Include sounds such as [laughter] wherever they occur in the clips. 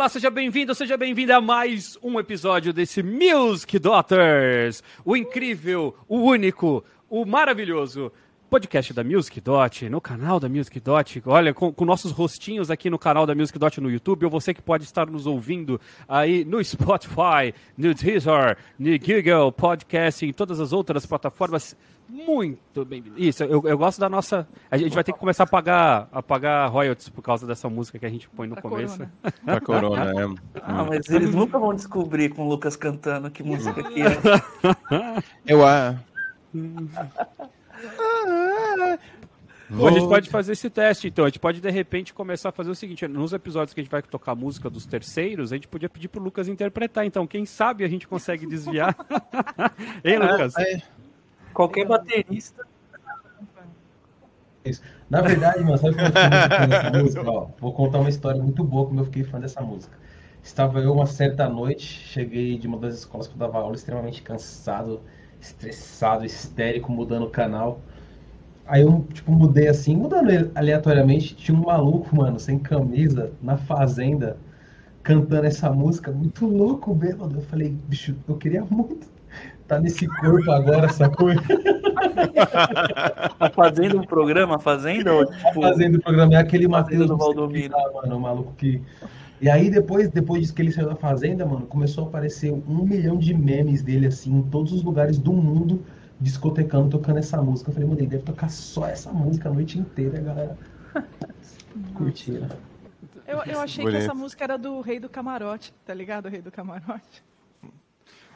Olá, seja bem-vindo, seja bem-vinda a mais um episódio desse Music Daughters, o incrível, o único, o maravilhoso podcast da Music Dot, no canal da Music Dot. Olha, com, com, nossos rostinhos aqui no canal da Music Dot no YouTube, ou você que pode estar nos ouvindo aí no Spotify, no Deezer, no Google Podcast em todas as outras plataformas. Muito bem. Isso, eu, eu gosto da nossa. A gente vai ter que começar a pagar, a pagar royalties por causa dessa música que a gente põe no da começo. Corona. Da Corona, é. [laughs] Ah, mas eles nunca vão descobrir com o Lucas cantando que música que é. Eu ah. Bom, a gente pode fazer esse teste, então. A gente pode, de repente, começar a fazer o seguinte: nos episódios que a gente vai tocar a música dos terceiros, a gente podia pedir pro Lucas interpretar. Então, quem sabe a gente consegue desviar. [laughs] hein, Lucas? É, Qualquer baterista. Na verdade, mano, sabe como eu fiquei muito fã dessa [laughs] música? Ó, vou contar uma história muito boa como eu fiquei fã dessa música. Estava eu uma certa noite, cheguei de uma das escolas que eu dava aula, extremamente cansado, estressado, histérico, mudando o canal. Aí eu, tipo, mudei assim, mudando ele aleatoriamente, tinha um maluco, mano, sem camisa, na fazenda, cantando essa música, muito louco, bêbado. Eu falei, bicho, eu queria muito tá nesse corpo agora, sacou? Tá fazendo um programa, fazendo? Ou, tipo, fazendo o programa, é aquele Matheus do Valdomiro. lá, mano, o maluco que. E aí depois, depois disso que ele saiu da fazenda, mano, começou a aparecer um milhão de memes dele, assim, em todos os lugares do mundo, discotecando, tocando essa música. Eu falei, mano, ele deve tocar só essa música a noite inteira, galera. Curtia. Eu, eu achei Bonito. que essa música era do Rei do Camarote, tá ligado? O Rei do Camarote.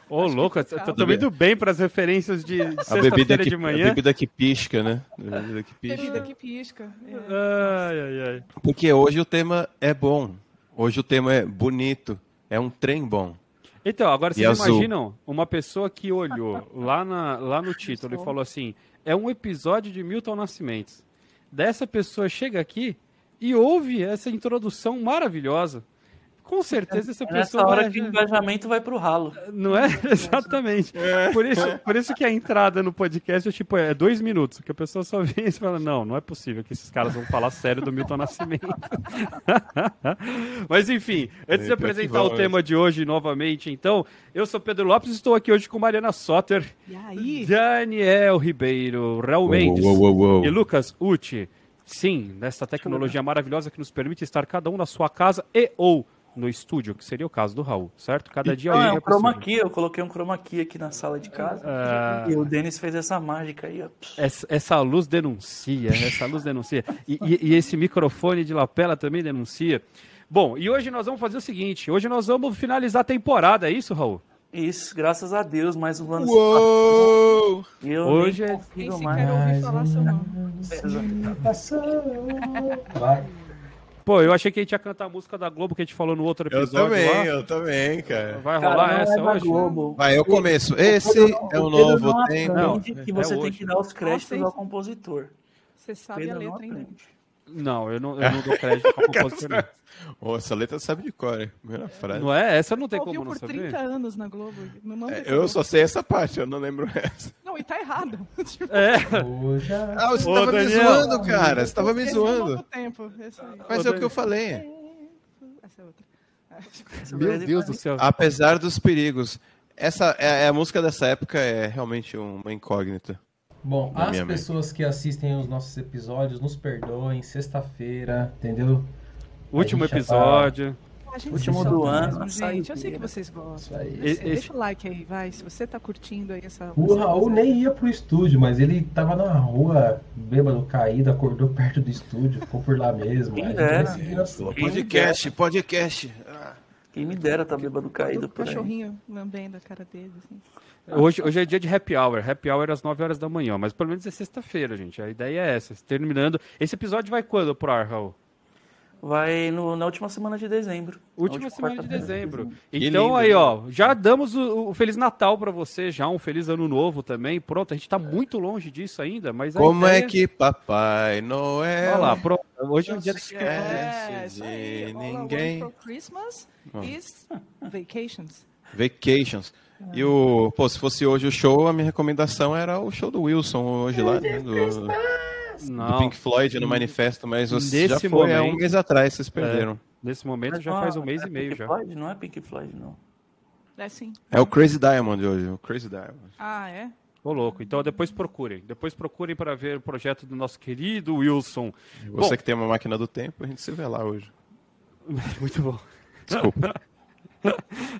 Ô, que louco, eu tô indo bem para as referências de A bebida, sexta-feira de a manhã. bebida que pisca, né? A bebida que pisca. Bebida que pisca. É. Ai, ai, ai. Porque hoje o tema é bom. Hoje o tema é bonito. É um trem bom. Então, agora E vocês azul. imaginam uma pessoa que olhou [laughs] lá, na, lá no título e falou assim: é um episódio de Milton Nascimentos. Dessa pessoa chega aqui e ouve essa introdução maravilhosa. Com certeza essa É nessa pessoa hora vai- que o engajamento vai pro ralo. Não é? [laughs] Exatamente. Por, isso, por isso que a entrada no podcast é tipo, é dois minutos, que a pessoa só vem e fala, não, não é possível que esses caras vão falar sério do Milton Nascimento. [laughs] Mas enfim, antes de É, apresentar o vai. tema de hoje novamente, então, eu sou Pedro Lopes e estou aqui hoje com Mariana Soter, E aí? Daniel Ribeiro, Raul Mendes Uou, uou, uou, uou. e Lucas Uti. Sim, nessa tecnologia maravilhosa que nos permite estar cada um na sua casa e ou no estúdio, que seria o caso do Raul, certo? Cada dia alguém é um chroma key. Eu coloquei um chroma key aqui na sala de casa. Ah. E o Denis fez essa mágica aí, ó. Essa, essa luz denuncia, essa luz denuncia. E, e- e esse microfone de lapela também denuncia. Bom, e hoje nós vamos fazer o seguinte: hoje nós vamos finalizar a temporada, é isso, Raul? Isso, graças a Deus, mais um ano. Uou! Eu Hoje nem é- consigo mais. ouvi falar seu nome. Vai. Pô, eu achei que a gente ia cantar a música da Globo que a gente falou no outro Eu episódio também, lá. eu também, cara. Vai Cara, rolar não essa é hoje? Globo. Vai, eu começo. Esse é o novo tempo. Não, que é você tem hoje. que dar os créditos ao compositor. Você sabe Pedro a letra ainda. Não, eu não, eu não dou crédito pra [laughs] compositor. não. Ô, essa letra sabe de cor, hein? Primeira frase. Não é? Essa não tem como não por saber. 30 anos na Globo. É, eu Globo. só sei essa parte, eu não lembro essa. Não, e tá errado. [laughs] Tipo, É, Ah, você Ô, tava me Daniel. zoando, cara. Você tava me esse é zoando. tempo. Mas é o que eu falei. Essa é outra. meu Deus do céu. Apesar dos perigos. Essa é, a música dessa época é realmente uma incógnita. Bom, as pessoas que assistem os nossos episódios, nos perdoem, sexta-feira, entendeu? Último a gente já tá- episódio. Gente Último do ano, mesmo, gente. Eu sei que vocês gostam. Isso aí. Deixa, Esse- deixa o like aí, vai. Se você tá curtindo aí essa. O Raul nem ia pro estúdio, mas ele tava na rua, bêbado, caído, acordou perto do estúdio, ficou por lá mesmo. Quem dera. assim. Podcast, podcast. Ah. Quem me dera tá bêbado caído O por aí. cachorrinho lambendo a cara dele. Assim. Hoje, hoje é dia de happy hour. Happy hour às 9 horas da manhã, mas pelo menos é sexta-feira, gente. A ideia é essa. Terminando. Esse episódio vai quando pro ar, Raul? Vai no- na última semana de dezembro. Na Última semana de dezembro. Que Então lindo, aí, né? ó, já damos o, o Feliz Natal pra você, já um Feliz Ano Novo também. Pronto, a gente tá muito longe disso ainda, mas Como é ideia- que Papai Noel Olha lá, pronto. Hoje é o dia Esquece É, de aí. All I want ninguém. for Christmas is vacations. Vacations. E o, pô, se fosse hoje o show, a minha recomendação era o show do Wilson hoje lá, né, do, do Pink Floyd no manifesto, mas você já foi há um momento- mês atrás, vocês perderam. Nesse momento Mas já faz um mês é e meio Pink já. Floyd? Não é Pink Floyd, não. É sim. É o Crazy Diamond hoje, o Crazy Diamond. Ah, é? Ô, louco. Então depois procurem. Depois procurem para ver o projeto do nosso querido Wilson. Você Bom. que tem uma máquina do tempo, a gente se vê lá hoje. [laughs] Muito bom. Desculpa. [laughs]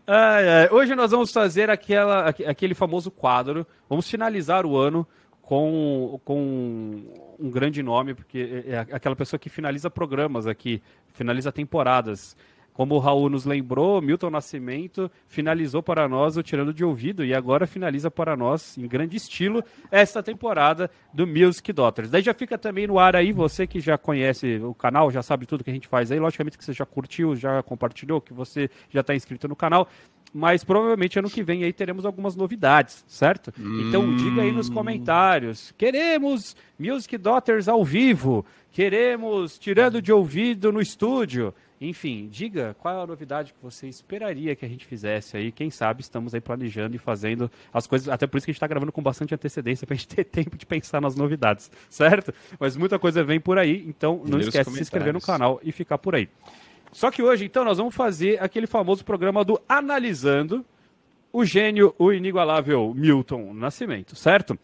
Ai, ai. Hoje nós vamos fazer aquela, aque- aquele famoso quadro. Vamos finalizar o ano com, com um grande nome, porque é é aquela pessoa que finaliza programas aqui, finaliza temporadas. Como o Raul nos lembrou, Milton Nascimento finalizou para nós o Tirando de Ouvido e agora finaliza para nós, em grande estilo, esta temporada do Music Daughters. Daí já fica também no ar aí, você que já conhece o canal, já sabe tudo que a gente faz aí, logicamente que você já curtiu, já compartilhou, que você já está inscrito no canal, mas provavelmente ano que vem aí teremos algumas novidades, certo? Então diga aí nos comentários, queremos Music Daughters ao vivo, queremos Tirando de Ouvido no estúdio, enfim, diga qual é a novidade que você esperaria que a gente fizesse aí. Quem sabe estamos aí planejando e fazendo as coisas. Até por isso que a gente está gravando com bastante antecedência [laughs] para a gente ter tempo de pensar nas novidades, certo? Mas muita coisa vem por aí, então não esquece de se inscrever no canal e ficar por aí. Só que hoje, então, nós vamos fazer aquele famoso programa do Analisando o gênio, o inigualável Milton Nascimento, certo?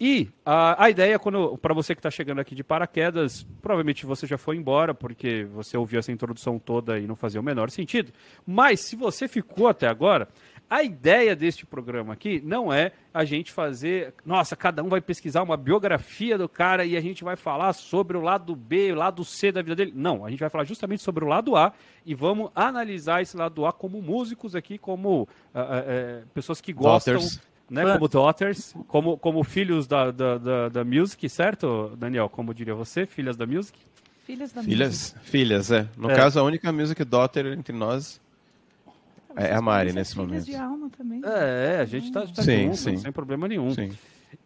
E a, a ideia, para você que está chegando aqui de paraquedas, provavelmente você já foi embora, porque você ouviu essa introdução toda e não fazia o menor sentido. Mas se você ficou até agora, a ideia deste programa aqui não é a gente fazer, nossa, cada um vai pesquisar uma biografia do cara e a gente vai falar sobre o lado B, o lado C da vida dele. Não, a gente vai falar justamente sobre o lado A e vamos analisar esse lado A como músicos aqui, como ah, ah, eh, pessoas que gostam. Né, como daughters, como, como filhos da, da, da, da music, certo, Daniel? Como diria você, filhas da music? Filhas da Filhas? Filhas, é. No É. caso, a única music daughter entre nós é a Mari nesse momento. de alma também. É, a gente tá, tá Sim, junto, sim. sem problema nenhum. Sim.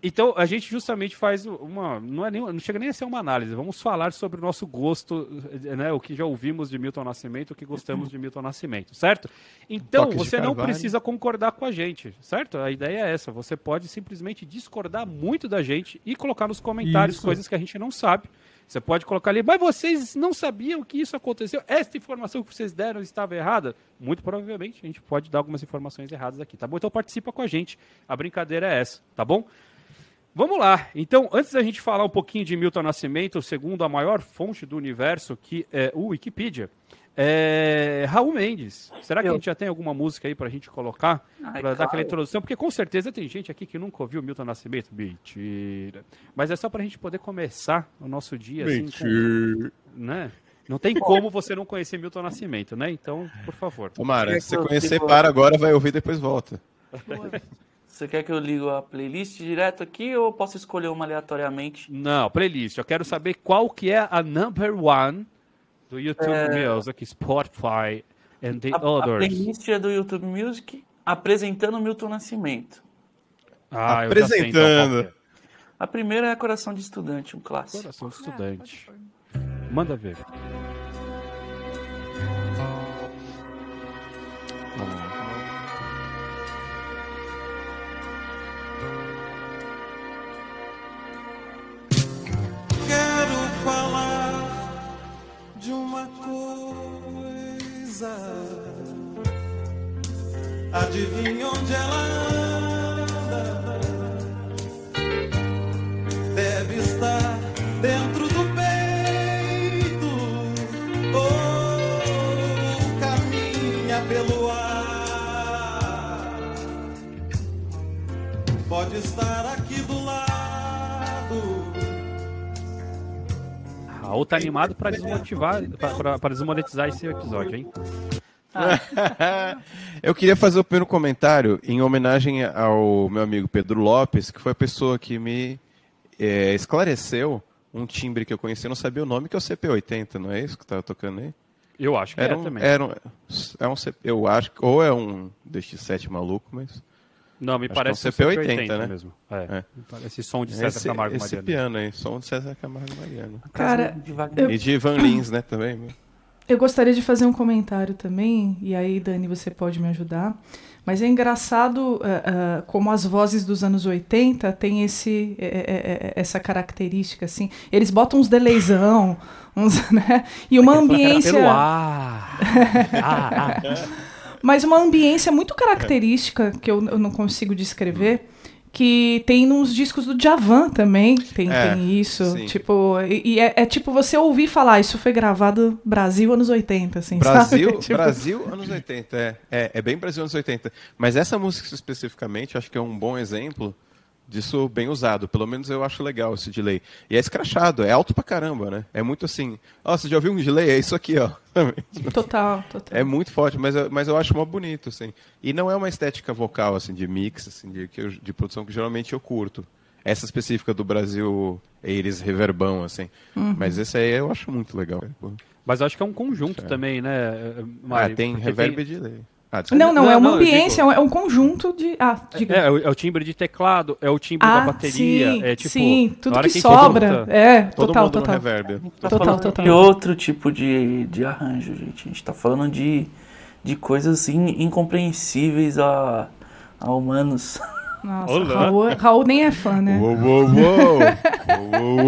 Então, a gente justamente faz uma. Não, é nem, não chega nem a ser uma análise, vamos falar sobre o nosso gosto, né? O que já ouvimos de Milton Nascimento, o que gostamos de Milton Nascimento, certo? Então, você não precisa concordar com a gente, certo? A ideia é essa. Você pode simplesmente discordar muito da gente e colocar nos comentários Isso. coisas que a gente não sabe. Você pode colocar ali, mas vocês não sabiam que isso aconteceu? Esta informação que vocês deram estava errada? Muito provavelmente a gente pode dar algumas informações erradas aqui, tá bom? Então participa com a gente. A brincadeira é essa, tá bom? Vamos lá. Então, antes da gente falar um pouquinho de Milton Nascimento, segundo a maior fonte do universo, que é o Wikipedia, é Raul Mendes. Será que Eu. a gente já tem alguma música aí pra gente colocar? Ai, pra dar aquela introdução? Porque com certeza tem gente aqui que nunca ouviu Milton Nascimento. Mentira. Mas é só pra gente poder começar o nosso dia assim. com- né? Não tem como você não conhecer Milton Nascimento, né? Então, por favor. Tomara, se você conhecer, para agora, vai ouvir depois volta. Você quer que eu ligo a playlist direto aqui ou eu posso escolher uma aleatoriamente? Não, playlist. Eu quero saber qual que é a number one do YouTube É. Music, Spotify and the A, a others. playlist é do YouTube Music apresentando Milton Nascimento. Ah, eu já sei, então, Apresentando. que A primeira é Coração de Estudante, um é. clássico. Coração de estudante. Manda ver. Coisa. Adivinha onde ela anda? Deve estar dentro do peito ou caminha pelo ar. Pode estar aqui Raul tá animado pra desmotivar, pra desmonetizar esse episódio, hein? [laughs] Eu queria fazer o primeiro comentário em homenagem ao meu amigo Pedro Lopes, que foi a pessoa que me é, esclareceu um timbre que eu conheci, não sabia o nome, que é o CP80, não é isso que tava tocando aí? Eu acho que Era é um, também. era um, é um CP, eu acho, ou é um DX7 maluco, mas Não, me acho parece que é um um CP80, né? mesmo. É. É. Parece som de César esse, Camargo esse Mariano. piano aí, som de César Camargo Mariano. Cara, Wagner. E de Van Lins, né, também. Eu gostaria de fazer um comentário também, e aí, Dani, você pode me ajudar. Mas é engraçado eh, eh, como as vozes dos anos 80 têm esse, eh, essa característica, assim. Eles botam uns deleizão, [laughs] uns, né? E uma ambiência... Pelo ar. [laughs] Ah, ah. Mas uma ambiência muito característica, que eu, eu não consigo descrever, que tem nos discos do Djavan também, tem, É, tem isso. sim. Tipo, e, e é, é tipo você ouvir falar, isso foi gravado Brasil anos 80, assim, Brasil, sabe? [laughs] Tipo, Brasil, anos 80, é, é. É bem Brasil, anos 80. Mas essa música especificamente, acho que é um bom exemplo disso bem usado. Pelo menos eu acho legal esse delay. E é escrachado, é alto pra caramba, né? É muito assim. Ó, você já ouviu um delay? É isso aqui, ó. [laughs] Total, total. É muito forte, mas, eu- mas eu acho mó bonito, assim. E não é uma estética vocal, assim, de mix, assim, de, de produção que geralmente eu curto. Essa específica do Brasil, eles reverbão, assim. Uhum. Mas esse aí eu acho muito legal. Mas eu acho que é um conjunto É. também, né, Ah, Mari? tem Porque reverb e delay. Ah, desculpa. Não, não, Não, é uma não, ambiência, digo- é um conjunto de. Ah, diga. É, é o, é o timbre de teclado, é o timbre ah, da bateria, sim, é tipo. sim, tudo que gente sobra. junta- É, Todo total, mundo total. no reverb. tá Total, total. de outro tipo de, de arranjo, gente. A gente tá falando de, de coisas in- incompreensíveis a, a humanos. Nossa. Raul, Raul nem é fã, né? Uou, uou, uou! [laughs] uou,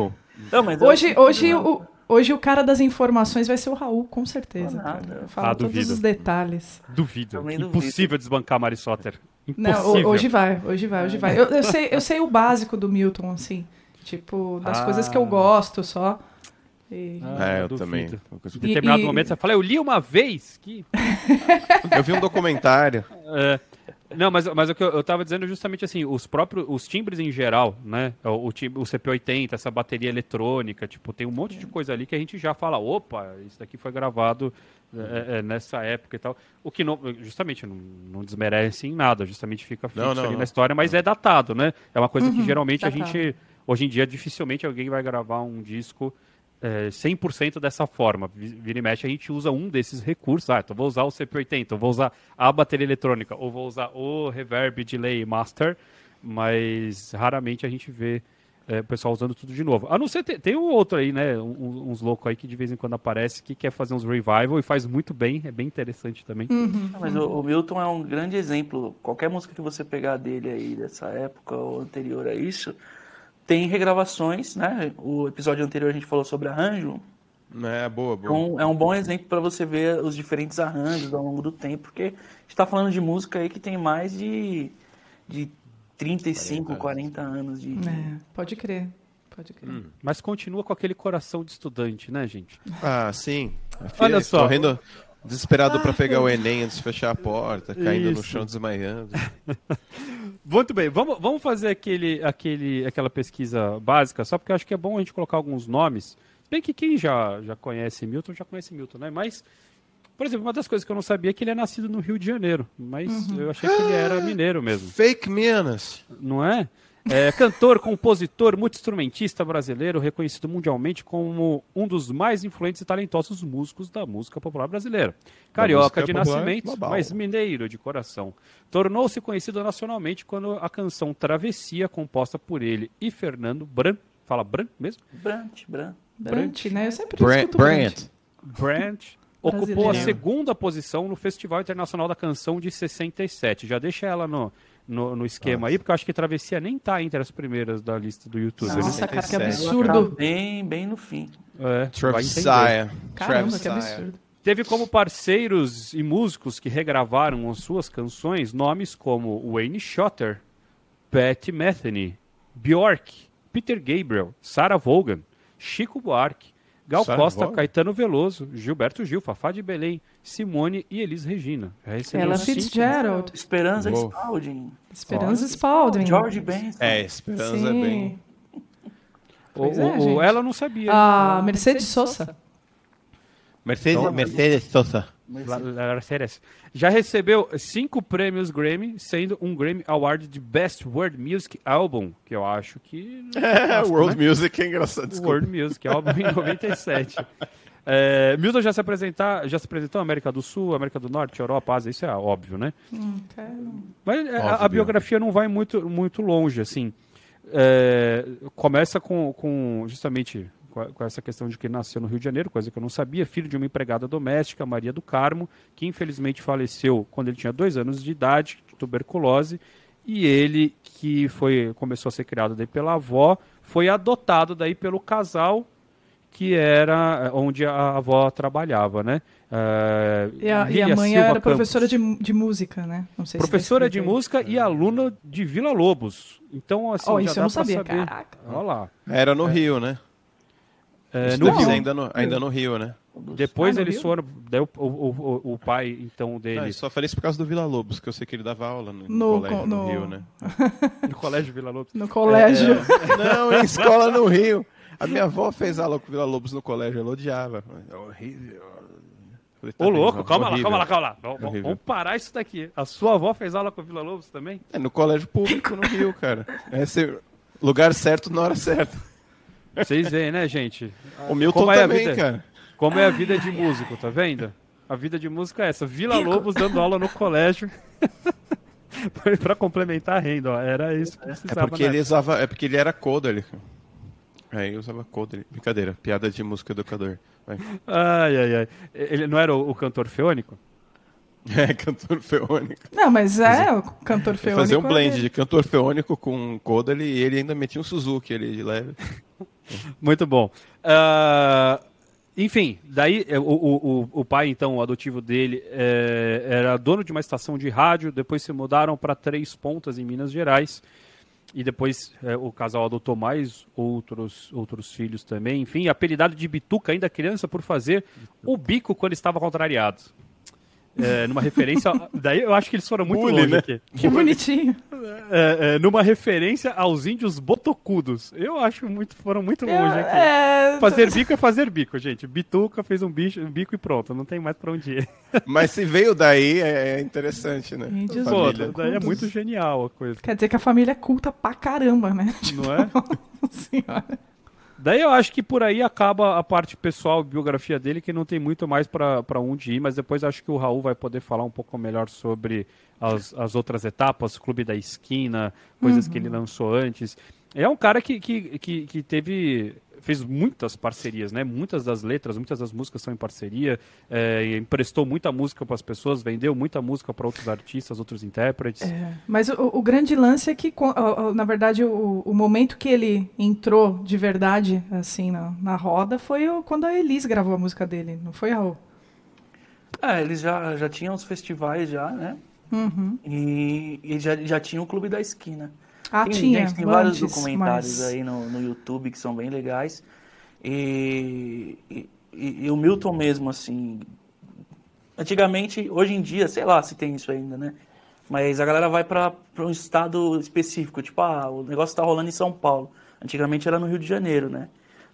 uou! Não, Hoje, hoje, que o, hoje o cara das informações vai ser o Raul, com certeza. Ah, cara. Fala Ah, todos duvido. os detalhes. Duvido. Duvido. Impossível desbancar Mari Soter. Não, Impossível. ho- hoje vai, hoje vai, hoje vai. Eu, eu sei, eu sei o básico do Milton, assim. Tipo, das Ah. coisas que eu gosto só. E- Ah, É, eu duvido. também. Em determinado E- e- momento você fala, eu li uma vez que. Eu vi um documentário. [laughs] É, não, mas, mas o que eu, eu tava dizendo justamente assim, os próprios, os timbres em geral, né? O, o, tim- o CP80, essa bateria eletrônica, tipo, tem um monte de coisa ali que a gente já fala, opa, isso daqui foi gravado é, é, nessa época e tal. O que não, justamente não, não desmerece em nada, justamente fica fixo Não, não, ali não. na história, mas é datado, né? É uma coisa que geralmente a gente, hoje em dia, dificilmente alguém vai gravar um disco é, 100% dessa forma. Vi- Vira e mexe, a gente usa um desses recursos. Ah, então vou usar o CP80, eu vou usar a bateria eletrônica, ou vou usar o reverb, delay, master, mas raramente a gente vê é, o pessoal usando tudo de novo. A não ser, tem, tem um outro aí, né, um- uns loucos aí que de vez em quando aparece, que quer fazer uns revival e faz muito bem, é bem interessante também. Uhum. Ah, Mas o, o Milton é um grande exemplo. Qualquer música que você pegar dele aí, dessa época ou anterior a isso, tem regravações, né? O episódio anterior a gente falou sobre arranjo. É, boa, boa. Então é um bom exemplo para você ver os diferentes arranjos ao longo do tempo, porque a gente está falando de música aí que tem mais de, de 35, 40 anos de. É, pode crer. Pode crer. Hum. Mas continua com aquele coração de estudante, né, gente? Ah, sim. Filha Olha só. Correndo desesperado pra pegar o Enem antes de fechar a porta, caindo no Isso. chão desmaiando. [laughs] Muito bem, vamos, vamos fazer aquele, aquele, aquela pesquisa básica, só porque eu acho que é bom a gente colocar alguns nomes. Se bem que quem já, já conhece Milton, já conhece Milton, né? Mas, por exemplo, uma das coisas que eu não sabia é que ele é nascido no Rio de Janeiro, mas eu achei que ele era mineiro mesmo, [gasps] Fake Minas. não é? É cantor, compositor, multi-instrumentista brasileiro, reconhecido mundialmente como um dos mais influentes e talentosos músicos da música popular brasileira. Carioca de nascimento, global. mas mineiro de coração. Tornou-se conhecido nacionalmente quando a canção Travessia, composta por ele e Fernando Bran, fala Bran mesmo? Brant, Brant. Brant, né? Eu sempre Brand. escuto Brant. Brandt [laughs] ocupou a segunda posição no Festival Internacional da Canção de 67. Já deixa ela no, no, no esquema aí, porque eu acho que Travessia nem tá entre as primeiras da lista do YouTube. né? Nossa, cara, que 67. absurdo. Bem, bem no fim. É. Travessia. Caramba, que absurdo. Teve como parceiros e músicos que regravaram as suas canções nomes como Wayne Shorter, Pat Metheny, Bjork, Peter Gabriel, Sarah Vaughan, Chico Buarque, Gal Sarah Costa, Vaughan? Caetano Veloso, Gilberto Gil, Fafá de Belém, Simone e Elis Regina. Já recebeu Ela cinco- Fitzgerald, Esperança Uou. Spalding. Esperança Spalding. George Benson. É, Esperança Sim. é bem. O, é, o- ela não sabia. A Mercedes Sosa. Mercedes, Mercedes Sosa. Mercedes. Já recebeu cinco prêmios Grammy, sendo um Grammy Award de Best World Music Album, que eu acho que. [laughs] É, World né? Music é engraçado, desculpa. World Music Album em 97. É, Milton já se, apresentar, já se apresentou na América do Sul, América do Norte, Europa, Ásia, isso é óbvio, né? Mas é, a, a Óbvio. biografia não vai muito, muito longe, assim. É, começa com, com, justamente, com, a- com essa questão de que ele nasceu no Rio de Janeiro, coisa que eu não sabia, filho de uma empregada doméstica, Maria do Carmo, que infelizmente faleceu quando ele tinha dois anos de idade, de tuberculose, e ele, que foi começou a ser criado daí pela avó, foi adotado daí pelo casal que era eh, onde a avó trabalhava, né? Eh, E a, e a mãe Silva era Campos. professora de, de música, né? Não sei se Professora de escrito aí. música e aluna de Vila Lobos. Então, assim, Oh, já isso dá eu não pra sabia, saber. caraca. Olha lá. Era no Rio, né? É, no Rio. ainda no, ainda no Rio, né? Depois Ah, eles Rio? foram. Daí o, o, o, o pai, então, dele. eu só falei isso por causa do Vila Lobos, que eu sei que ele dava aula no, No- colégio no, no- Rio, né? [laughs] No colégio Vila Lobos. No colégio. Não, em escola no Rio. A minha avó fez aula com o Vila Lobos no colégio, ela odiava. É horrível. Falei, tá Ô, louco, calma lá, horrível. calma lá, calma lá. Vamos- Vamos, Horrível. vamos parar isso daqui. A sua avó fez aula com o Vila Lobos também? É no colégio público no Rio, cara. É ser lugar certo na hora certa. Vocês veem, né, gente? O Milton Como é a também, vida? cara. Como é a vida de músico, tá vendo? A vida de músico é essa. Vila Lobos dando aula no colégio. [laughs] pra complementar a renda, ó. Era isso que É precisava. porque né? ele usava, é porque ele era coder. Aí ele usava coder. Brincadeira, piada de música educador. Vai. Ai, ai, ai. Ele não era o, o cantor feônico? [laughs] É, cantor feônico. Não, mas é, o cantor feônico. fazia um blend é- de cantor feônico com coder e ele ainda metia um Suzuki ali de leve. [laughs] Muito bom. Ah, enfim, daí o, o, o- o pai, então, o adotivo dele, é, era dono de uma estação de rádio, depois se mudaram para Três Pontas, em Minas Gerais, e depois é, o casal adotou mais outros, outros filhos também. Enfim, apelidado de Bituca, ainda criança, por fazer o bico quando estava contrariado. É, numa referência. daí eu acho que eles foram muito Bully, longe né? aqui. Que bonitinho. É, é, numa referência aos índios botocudos. Eu acho muito, foram muito longe aqui. É, Fazer bico é fazer bico, gente. Bituca fez um, bicho, um bico e pronto, não tem mais pra onde ir. Mas se veio daí, é interessante, né? Índios Pô, Família. daí é muito genial a coisa, Quer dizer que a família é culta pra caramba, né? não é? [laughs] Nossa senhora. Daí eu acho que por aí acaba a parte pessoal, biografia dele, que não tem muito mais pra pra onde ir, mas depois acho que o Raul vai poder falar um pouco melhor sobre as, as outras etapas, Clube da Esquina, coisas que ele lançou antes. É um cara que, que, que, que teve. Fez muitas parcerias, né? Muitas das letras, muitas das músicas são em parceria, é, emprestou muita música para as pessoas, vendeu muita música para outros artistas, outros intérpretes. É, mas o, o grande lance é que, na verdade, o, o momento que ele entrou de verdade, assim, na, na roda, foi o- quando a Elis gravou a música dele, não foi, Raul? É, eles já, já tinham os festivais já, né? Uhum. E, e já, já tinha o Clube da Esquina. Ah, tem, tinha. gente, tem vários antes, documentários mas- aí no, no YouTube que são bem legais. E, e, e o Milton mesmo, assim. Antigamente, hoje em dia, sei lá se tem isso ainda, né? Mas a galera vai para um estado específico, tipo, ah, o negócio tá rolando em São Paulo. Antigamente era no Rio de Janeiro, né?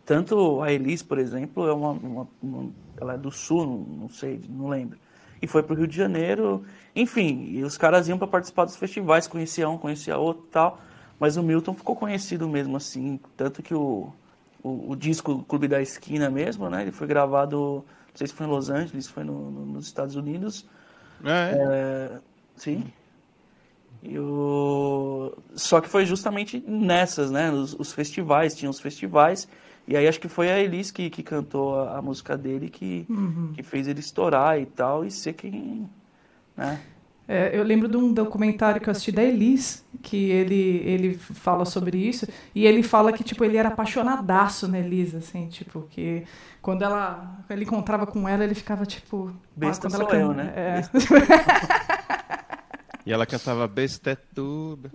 Tanto a Elis, por exemplo, é uma, uma- uma- ela é do sul, não, não sei, não lembro. E foi pro Rio de Janeiro, enfim, e os caras iam para participar dos festivais, conhecia um, conhecia outro e tal. Mas o Milton ficou conhecido mesmo assim, tanto que o, o, o disco Clube da Esquina mesmo, né? Ele foi gravado, não sei se foi em Los Angeles, foi no- no- nos Estados Unidos. É, É, sim. E o... Só que foi justamente nessas, né? Os, os festivais, tinha os festivais. E aí acho que foi a Elis que, que cantou a, a música dele que, que fez ele estourar e tal, e ser quem. Né? É, eu lembro de um documentário que eu assisti da Elis, que ele, ele fala sobre isso, e ele fala que, tipo, ele era apaixonadaço na Elis, assim, tipo, que quando ela, ele encontrava com ela, ele ficava, tipo... Besta quando ela sou eu, né? É. E ela cantava Bestetuba.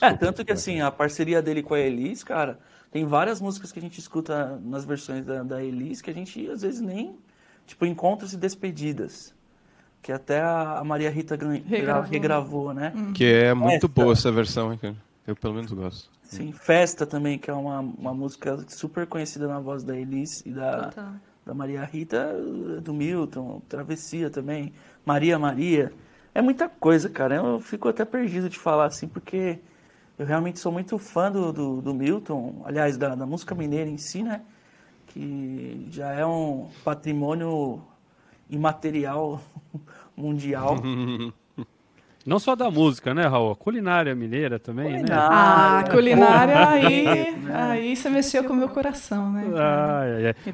É, tanto que assim, a parceria dele com a Elis, cara, tem várias músicas que a gente escuta nas versões da, da Elis que a gente às vezes nem. Tipo, Encontros e Despedidas. Que até a Maria Rita Regravou. regravou, né? Que é muito Essa. boa essa versão, hein, cara. Eu pelo menos gosto. Sim, Festa também, que é uma, uma música super conhecida na voz da Elis e da, da Maria Rita, do Milton, Travessia também, Maria Maria. É muita coisa, cara. Eu fico até perdido de falar assim, porque eu realmente sou muito fã do, do, do Milton, aliás, da, da música mineira em si, né? Que já é um patrimônio imaterial [laughs] mundial. [laughs] Não só da música, né, Raul? Culinária mineira também, né? Ah, Ah, culinária aí, [laughs] aí você mexeu com o meu coração, né?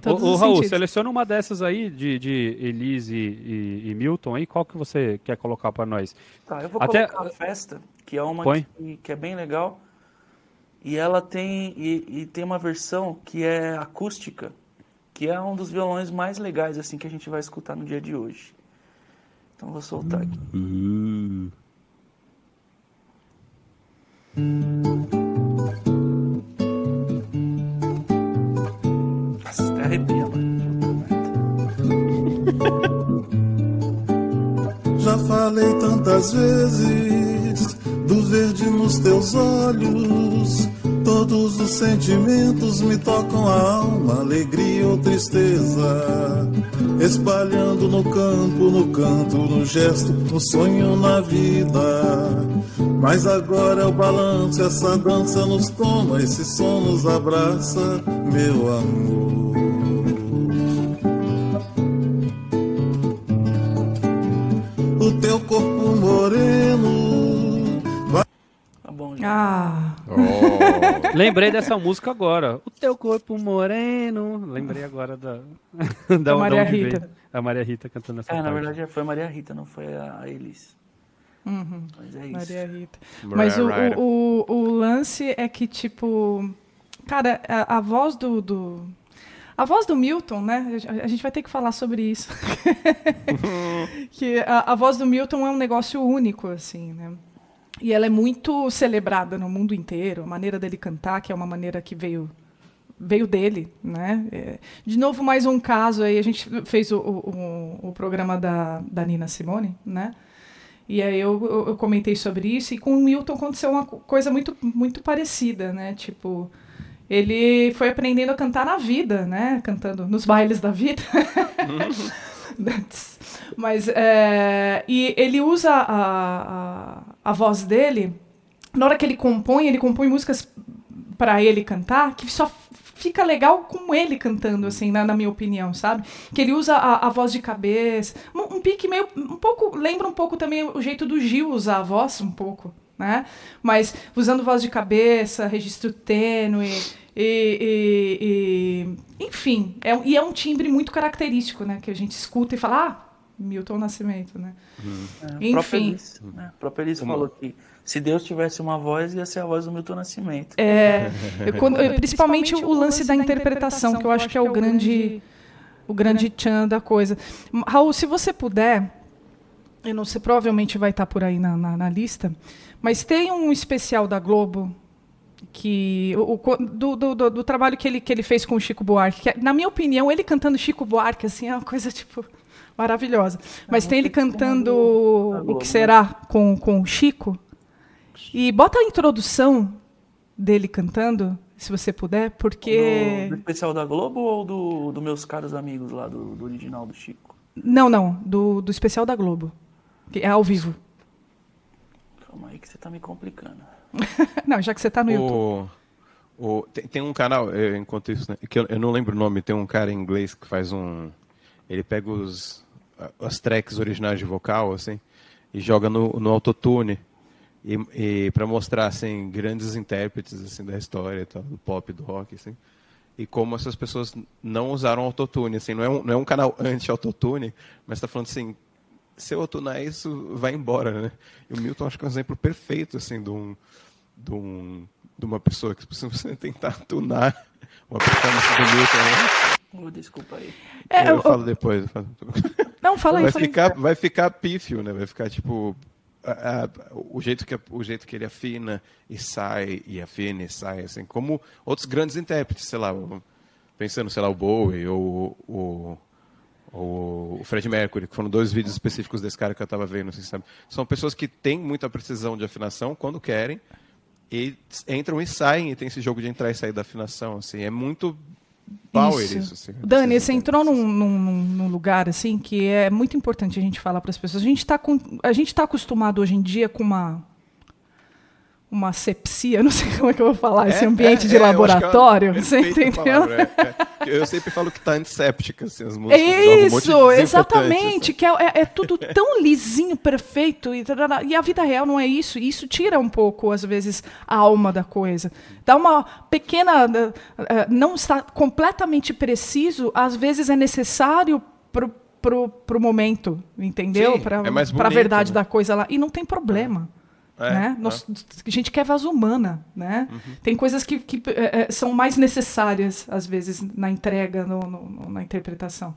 todos Ô, ô, os Raul, sentidos. seleciona uma dessas aí de, de Elise e, e Milton aí. Qual que você quer colocar pra nós? Tá, eu vou Até- colocar a festa, que é uma que, que é bem legal. E ela tem e, e tem uma versão que é acústica, que é um dos violões mais legais assim que a gente vai escutar no dia de hoje. Então vou soltar aqui. Nossa, até arrepia, mano. [laughs] Já falei tantas vezes do verde nos teus olhos. Todos os sentimentos me tocam a alma, alegria ou tristeza. Espalhando no campo, no canto, no gesto, no sonho, na vida. Mas agora é o balanço, essa dança nos toma, esse som nos abraça, meu amor. O teu corpo moreno vai Tá bom, já. Ah. [laughs] Lembrei dessa música agora. O teu corpo moreno. Lembrei agora da. [laughs] da, Da Maria veio. Rita. A Maria Rita cantando essa É, na verdade foi a Maria Rita, não foi a Elis. uhum, Mas é isso. Maria Rita. Mas o, o, o lance é que, tipo. Cara, a, a voz do, do. A voz do Milton, né? A gente vai ter que falar sobre isso. [laughs] que a, a voz do Milton é um negócio único, assim, né? E ela é muito celebrada no mundo inteiro. A maneira dele cantar, que é uma maneira que veio veio dele, né? É, de novo, mais um caso aí. A gente fez o, o, o- programa da, da Nina Simone, né? E aí eu, eu, eu comentei sobre isso. E com o Milton aconteceu uma co- coisa muito, muito parecida, né? Tipo, ele foi aprendendo a cantar na vida, né? Cantando nos bailes da vida. [laughs] Mas, é, e ele usa a, a, a voz dele, na hora que ele compõe, ele compõe músicas para ele cantar, que só fica legal com ele cantando, assim, na, na minha opinião, sabe? Que ele usa a, a voz de cabeça, um, um pique meio, um pouco, lembra um pouco também o jeito do Gil usar a voz, um pouco, né? Mas usando voz de cabeça, registro tênue, e, e- e- enfim, é, e é um timbre muito característico, né? Que a gente escuta e fala, ah, Milton Nascimento, né? É, a Enfim. própria Elis, né? A própria Elis falou que se Deus tivesse uma voz, ia ser a voz do Milton Nascimento. É, [laughs] eu- quando- eu- principalmente o lance da interpretação, que eu acho que é o grande, o grande tchan da coisa. Raul, se você puder, eu não sei, provavelmente vai estar por aí na, na- na lista, mas tem um especial da Globo que o, o- do, do, do- do trabalho que ele, que ele fez com o Chico Buarque, que é, na minha opinião, ele cantando Chico Buarque assim é uma coisa tipo maravilhosa. Mas tem ele cantando o que será com, com o Chico. E bota a introdução dele cantando, se você puder, porque Do, do especial da Globo ou do, do meus caros amigos lá, do, do original do Chico? não, não, do, do especial da Globo, que é ao vivo. Calma aí que você tá me complicando. [laughs] Não, já que você está no YouTube. O, o- tem, tem um canal, eh, enquanto isso, né, que eu, eu não lembro o nome, tem um cara em inglês que faz um. Ele pega os, as tracks originais de vocal, assim, e joga no, no autotune. E, e para mostrar, assim, grandes intérpretes, assim, da história tal, do pop, do rock, assim. E como essas pessoas não usaram autotune, assim, não é um, não é um canal anti-autotune, mas está falando assim, se eu tunar isso, vai embora, né? E o Milton acho que é um exemplo perfeito, assim, de, um, de, um, de uma pessoa que você [laughs] tentar tunar uma performance do Milton, né? Oh, desculpa aí. É, eu, eu- falo depois. eu falo- [laughs] não, fala aí, vai, fala aí. ficar, vai ficar pífio, né? Vai ficar, tipo, a- a- o, jeito que, o jeito que ele afina e sai, e afina e sai, assim, como outros grandes intérpretes, sei lá, pensando, sei lá, o Bowie ou o... O Fred Mercury, que foram dois vídeos específicos desse cara que eu estava vendo, assim, sabe? São pessoas que têm muita precisão de afinação quando querem e entram e saem e tem esse jogo de entrar e sair da afinação, assim. É muito power isso. Isso. assim. Dani, Vocês você entrou num, num- num- lugar assim que é muito importante a gente falar para as pessoas. A gente está tá acostumado hoje em dia com uma uma sepsia, [laughs] não sei como é que eu vou falar, esse É, ambiente é, de é, eu é laboratório, você perfeita entendeu? palavra, é, é. Eu sempre falo que tá antisséptica, assim, as músicas. Jogam um de isso, exatamente, que é, tudo tão lisinho, perfeito, e, e a vida real não é isso, e isso tira um pouco, às vezes, a alma da coisa. Dá uma pequena, eh, eh, não está completamente preciso, às vezes é necessário pro, pro, pro momento, entendeu? Para é a verdade né? da coisa lá, e não tem problema. É, né? é. Nós- a gente quer voz humana, né? Uhum. Tem coisas que, que, eh, eh, são mais necessárias, às vezes, na entrega, no- no- na interpretação.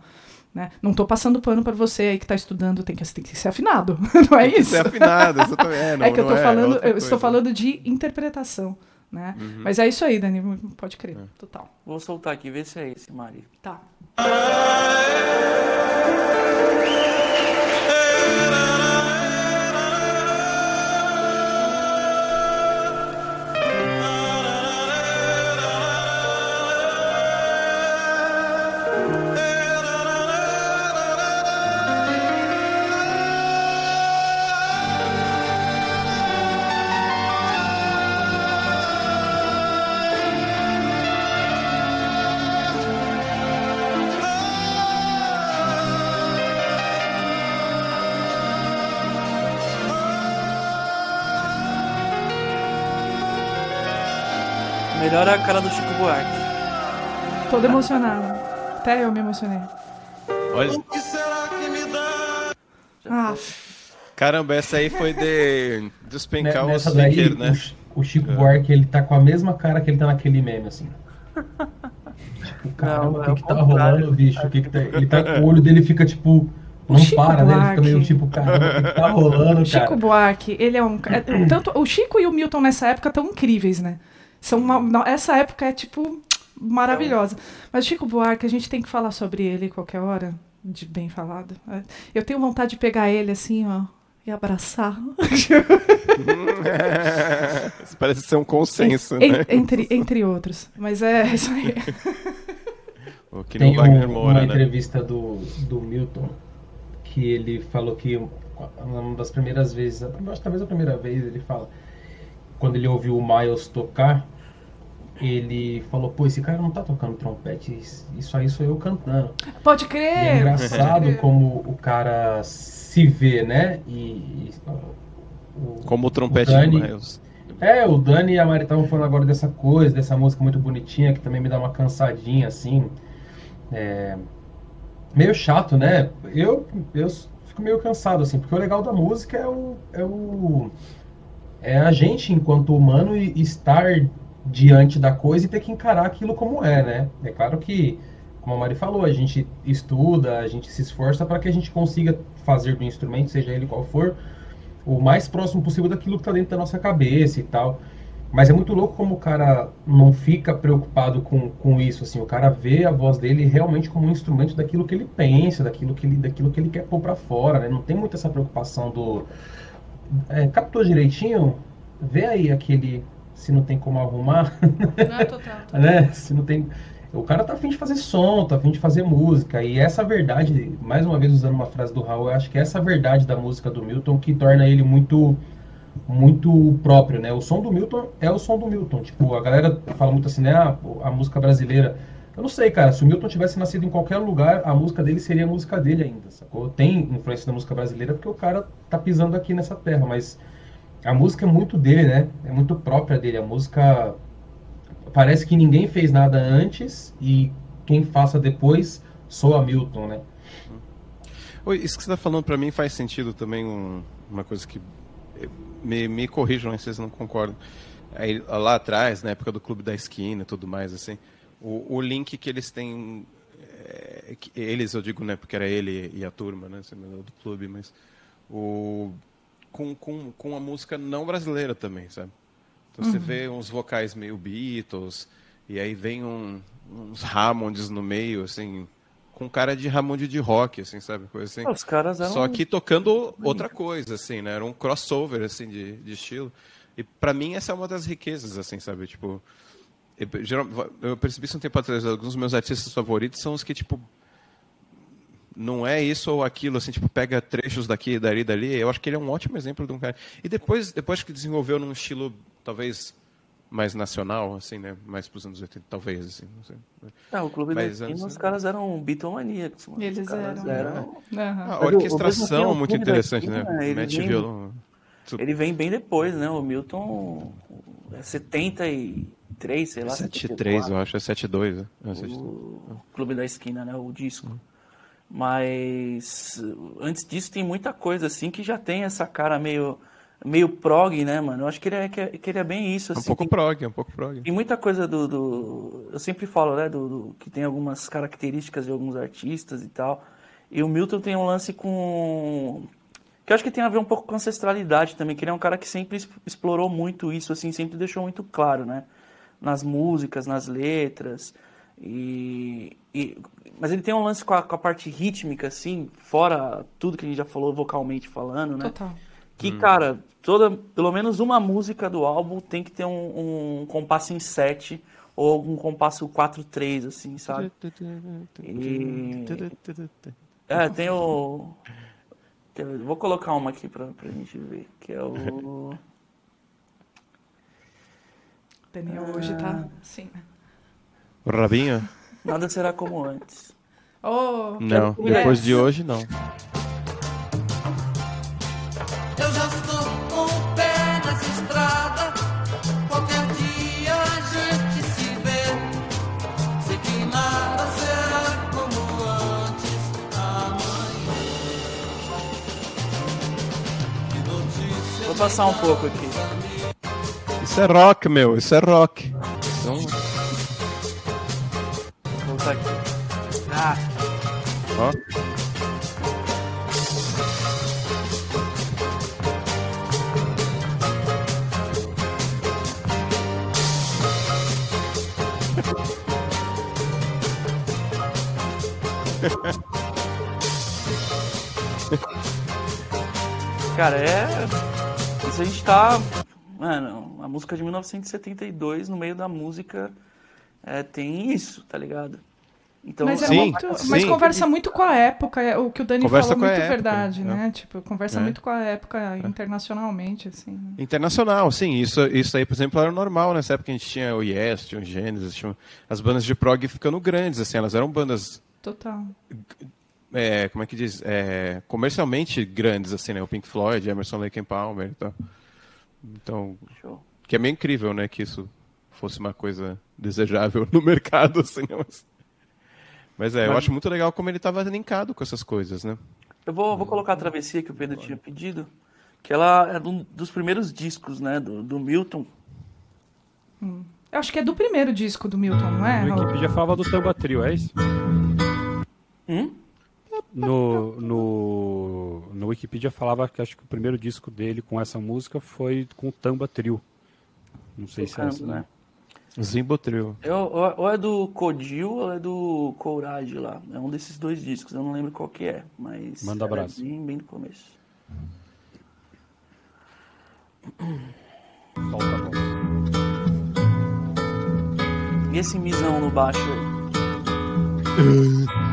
Né? Não estou passando pano para você aí que está estudando, tem que, tem que ser afinado, [laughs] não é Tem que isso? ser afinado, exatamente. É, [laughs] não- é que eu falando, eu estou falando de interpretação, né? Uhum. Mas é isso aí, Dani, pode crer, É. total. Vou soltar aqui, vê se é esse, Mari. Tá. Melhor a cara do Chico Buarque. Todo emocionado. Até eu me emocionei. Olha, Ah, Caramba, essa aí foi de despencar o daí, né? o Chi- o Chico Buarque, ele tá com a mesma cara que ele tá naquele meme, assim. Tipo, caramba, o é que o que tá contrário. rolando, bicho? O que que tá... Ele tá com o olho dele fica, tipo, O não Chico para, né? Ele fica Buarque. meio tipo, caramba, o que que tá rolando, Chico cara? Buarque, ele é um. é- tanto o Chico e o Milton nessa época estão incríveis, né? São uma- não, essa época é tipo maravilhosa. Mas Chico Buarque, a gente tem que falar sobre ele qualquer hora, de bem falado. É, Eu tenho vontade de pegar ele assim, ó, e abraçar. Isso [laughs] parece ser um consenso, En- né? entre, entre outros. Mas é isso aí. O que Tem um- Moura, uma né? entrevista do, do Milton que ele falou que uma das primeiras vezes, acho que talvez a primeira vez, ele fala, quando ele ouviu o Miles tocar, ele falou, pô, esse cara não tá tocando trompete, isso aí sou eu cantando. Pode E é crer. engraçado [laughs] como o cara se vê, né? E, e, o- Como o trompete o Dani, do Miles. É, o Dani e a Mari estavam falando agora dessa coisa, dessa música muito bonitinha, que também me dá uma cansadinha, assim. É, Meio chato, né? Eu, eu fico meio cansado, assim, porque o legal da música é o. É, o, é a gente, enquanto humano, estar diante da coisa e ter que encarar aquilo como é, né? É claro que, como a Mari falou, a gente estuda, a gente se esforça para que a gente consiga fazer do instrumento, seja ele qual for, o mais próximo possível daquilo que está dentro da nossa cabeça e tal. Mas é muito louco como o cara não fica preocupado com, com isso, assim, o cara vê a voz dele realmente como um instrumento daquilo que ele pensa, daquilo que ele, daquilo que ele quer pôr para fora, né? Não tem muito essa preocupação do... É, captou direitinho? Vê aí aquele... Se não tem como arrumar, [laughs] Não, total, total. né? Se não tem... O cara tá afim de fazer som, tá afim de fazer música. E essa verdade, mais uma vez usando uma frase do Raul, eu acho que é essa verdade da música do Milton que torna ele muito muito próprio, né? O som do Milton é o som do Milton. Tipo, a galera fala muito assim, né? Ah, a música brasileira. Eu não sei, cara. Se o Milton tivesse nascido em qualquer lugar, a música dele seria a música dele ainda, sacou? Tem influência da música brasileira porque o cara tá pisando aqui nessa terra, mas a música é muito dele, né? É muito própria dele. A música parece que ninguém fez nada antes e quem faça depois soa Milton, né? Oi, isso que você está falando para mim faz sentido também, um- uma coisa que eh, me, me corrijam se vocês não concordam. Aí, lá atrás, na época do Clube da Esquina e tudo mais, assim, o, o link que eles têm, eh, que- eles eu digo, né, porque era ele e a turma, né, assim, do clube, mas o, com, com, com a música não brasileira também, sabe? Então você vê uns vocais meio Beatles, e aí vem um- uns Rammonds no meio, assim, com cara de Rammond de rock, assim, sabe? Coisa assim. Os caras eram... Só que tocando outra coisa, assim, né? Era um crossover, assim, de, de estilo. E pra mim essa é uma das riquezas, assim, sabe? Tipo, eu, eu percebi isso um tempo atrás, alguns dos meus artistas favoritos são os que, tipo, não é isso ou aquilo, assim, tipo, pega trechos daqui, dali, dali. Eu acho que ele é um ótimo exemplo de um cara. E depois, depois que desenvolveu num estilo talvez mais nacional, assim, né? Mais pros anos 80, talvez, assim, não sei. É, o Clube da Mas Esquina, antes- os caras eram bitomaníacos, mano. Eles caras eram. Ah, Aham. a orquestração tempo, muito interessante, né? Esquina, ele Mete vem- violão. Ele vem bem depois, né? O Milton é 73, sei lá. 7-3, eu acho, é 7-2. né? É, 7-2. o Clube da Esquina, né? O disco. Mas antes disso tem muita coisa assim que já tem essa cara meio meio prog, né, mano? Eu acho que ele é, que é, ele é bem isso, É um assim. pouco tem, prog, é um pouco prog. tem muita coisa do, do- eu sempre falo, né, do, do- que tem algumas características de alguns artistas e tal. E o Milton tem um lance com que eu acho que tem a ver um pouco com ancestralidade também, que ele é um cara que sempre explorou muito isso, assim, sempre deixou muito claro, né? Nas músicas, nas letras. E, e- mas ele tem um lance com a, com a parte rítmica, assim, fora tudo que a gente já falou vocalmente falando, né? Total. Que, cara, toda, pelo menos uma música do álbum tem que ter um, um compasso em 7 ou algum compasso 4-3, assim, sabe? E... É, tem o. Vou colocar uma aqui pra, pra gente ver, que é o. Daniel hoje Ah. tá assim. né? O Rabinho? Nada será como antes. Oh, Não, comer. depois de hoje, não. Eu já estou com o pé nessa estrada. Qualquer dia a gente se vê. Sei que nada será como antes amanhã. Que notícia Vou passar um pouco aqui. Isso é rock, meu, isso é rock. [laughs] cara, é. Isso a gente tá. Mano, a música de 1972, no meio da música, é, tem isso, tá ligado? Então, mas, é Sim, muito, mas sim. conversa muito com a época. é, O que o Dani Conversa falou com é a muito época, verdade, é. né? Tipo, conversa É. muito com a época internacionalmente, assim. né? Internacional, sim. Isso, isso aí, por exemplo, era normal nessa época que a gente tinha o Yes, tinha o Genesis, tinha as bandas de prog ficando grandes, assim, elas eram bandas, Total. é, como é que diz, é, comercialmente grandes, assim, né? O Pink Floyd, Emerson, Lake and Palmer e tal. Então, Show. que é meio incrível, né, que isso fosse uma coisa desejável [laughs] no mercado, assim, né? mas... Mas é, eu acho muito legal como ele estava linkado com essas coisas, né? Eu vou, vou colocar a travessia que o Pedro tinha pedido, que ela é um dos primeiros discos, né, do, do Milton. Eu acho que é do primeiro disco do Milton, não é? No Raul? Wikipedia falava do Tamba Trio, é isso? Hum? No, no, no Wikipedia falava que acho que o primeiro disco dele com essa música foi com o Tamba Trio. Não sei se é essa, né? né? Zimbotril. Eu, ou, ou é do Codil ou é do Courage lá. É um desses dois discos, eu não lembro qual que é, mas Manda abraço. bem, bem do começo. Solta a voz. E esse misão no baixo aí?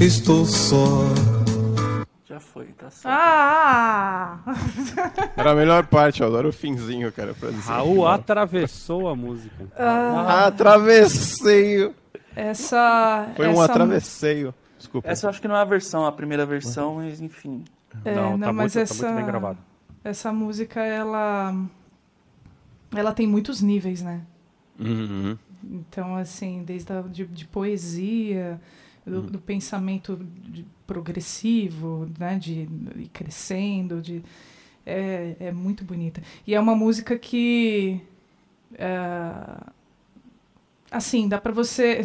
Estou só. Já foi, tá certo. Ah! Era a melhor parte, eu adoro o finzinho, cara, pra dizer. Raul atravessou a música. Ah, Atravesseio. essa. Foi um essa, atravesseio. Desculpa. Essa eu acho que não é a versão, a primeira versão, mas enfim. É, não, não, tá, mas muito, essa, tá muito bem gravado. essa música, ela. Ela tem muitos níveis, né? Uhum. Então, assim, desde a, de, de poesia, do, do pensamento de- progressivo, né, de ir crescendo, de é, é muito bonita. E é uma música que é, Assim, dá pra você.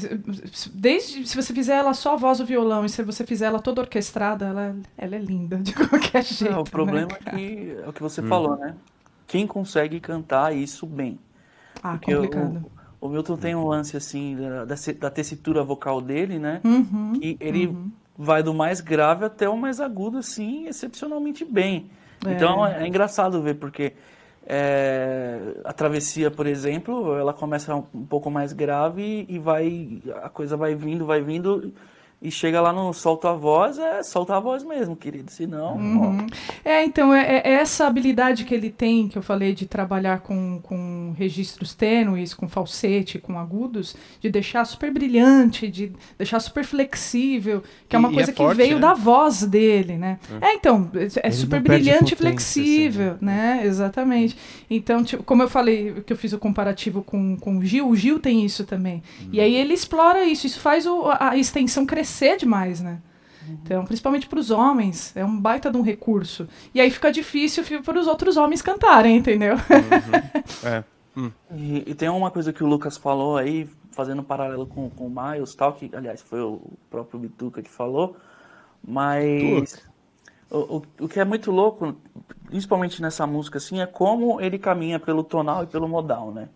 Desde se você fizer ela só a voz do violão e se você fizer ela toda orquestrada, ela, ela é linda de [laughs] qualquer jeito. É, o problema né, é que é o que você falou, né? Quem consegue cantar isso bem? Ah, Porque complicado. o Milton tem um lance assim da, da, tessitura vocal dele, né? Uhum. que ele vai do mais grave até o mais agudo, assim, excepcionalmente bem. É. Então é, é engraçado ver, porque é, a travessia, por exemplo, ela começa um, um pouco mais grave e vai, a coisa vai vindo, vai vindo e chega lá no solta a voz, é solta a voz mesmo, querido. Senão, Uhum. É, então, é, é essa habilidade que ele tem, que eu falei, de trabalhar com, com registros tênues, com falsete, com agudos, de deixar super brilhante, de deixar super flexível, que é uma e coisa é que forte, veio né? da voz dele, né? É, então, é Ele super brilhante e potência, flexível, assim, né? Exatamente. Então, tipo, como eu falei, que eu fiz o comparativo com, com o Gil, o Gil tem isso também. E aí ele explora isso, isso faz o- a a extensão crescer demais, né? Então, principalmente para os homens, é um baita de um recurso. E aí fica difícil para os outros homens cantarem, entendeu? [laughs] É. E, e tem uma coisa que o Lucas falou aí, fazendo um paralelo com, com o Miles, tal, que aliás foi o próprio Bituca que falou, mas o, o, o que é muito louco, principalmente nessa música, assim, é como ele caminha pelo tonal e pelo modal, né?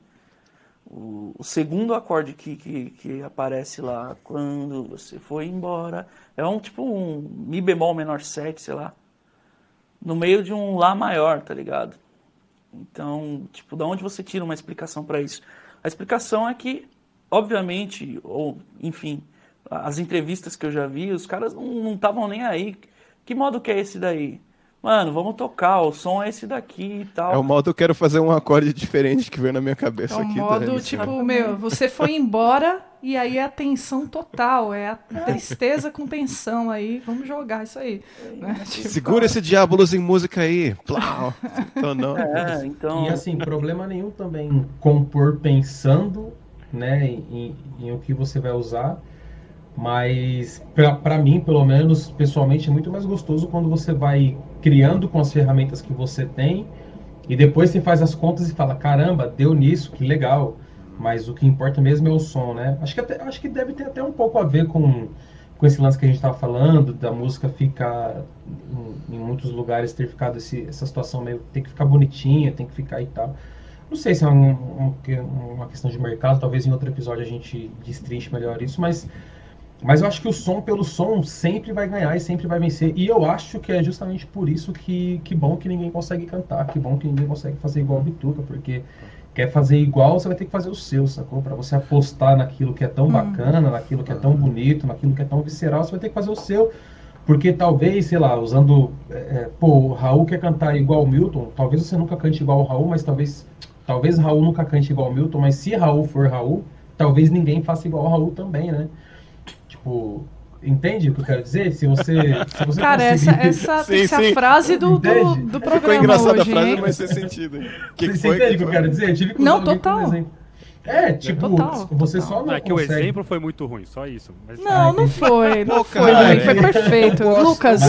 O, o segundo acorde que, que, que aparece lá, quando você foi embora, é um tipo um Mi bemol menor 7, sei lá, no meio de um Lá maior, tá ligado? Então, tipo, da onde você tira uma explicação para isso? A explicação é que, obviamente, ou enfim, as entrevistas que eu já vi, os caras não estavam nem aí. Que modo que é esse daí? Mano, vamos tocar, o som é esse daqui e tal. É o modo eu quero fazer um acorde diferente que veio na minha É cabeça um aqui. modo, dane-se. tipo, meu, você foi embora e aí é a tensão total, é a tristeza com tensão aí, vamos jogar isso aí. né? [laughs] Tipo, Segura esse diabolos em música aí. Plau. [laughs] Então não. É, então. E assim, problema nenhum também compor pensando, né, em, em o que você vai usar. Mas pra mim, pelo menos, pessoalmente, é muito mais gostoso quando você vai criando com as ferramentas que você tem e depois você faz as contas e fala, caramba, deu nisso, que legal. Mas o que importa mesmo é o som, né? Acho que, até, acho que deve ter até um pouco a ver com, com esse lance que a gente estava falando, da música ficar em, em muitos lugares ter ficado esse, essa situação meio tem que ficar bonitinha, tem que ficar e tal. Não sei se é um- um- uma questão de mercado, talvez em outro episódio a gente destrinche melhor isso, mas, mas eu acho que o som pelo som sempre vai ganhar e sempre vai vencer. E eu acho que é justamente por isso que, que bom que ninguém consegue cantar, que bom que ninguém consegue fazer igual a Bituca, porque quer fazer igual, você vai ter que fazer o seu, sacou? Para você apostar naquilo que é tão bacana, naquilo que é tão bonito, naquilo que é tão visceral, você vai ter que fazer o seu. Porque talvez, sei lá, usando. é, é, pô, o Raul quer cantar igual o Milton, talvez você nunca cante igual o Raul, mas talvez. Talvez Raul nunca cante igual o Milton, mas se Raul for Raul, talvez ninguém faça igual o Raul também, né? Tipo, entende o que eu quero dizer? Se você. Se você Cara, essa, conseguir- essa tem que [laughs] Sim, ser a sim. frase do, do, do Ficou programa engraçada hoje, a frase, hein? mas fez sentido. [laughs] Que, que Você foi? entende o que eu quero dizer? Eu tive que Não, total. Exemplo. É, tipo, Total, você total. só não É que o consegue... exemplo foi muito ruim, só isso. Mas... Não, não foi, não Pô, foi, cara, Luiz, foi perfeito. Lucas,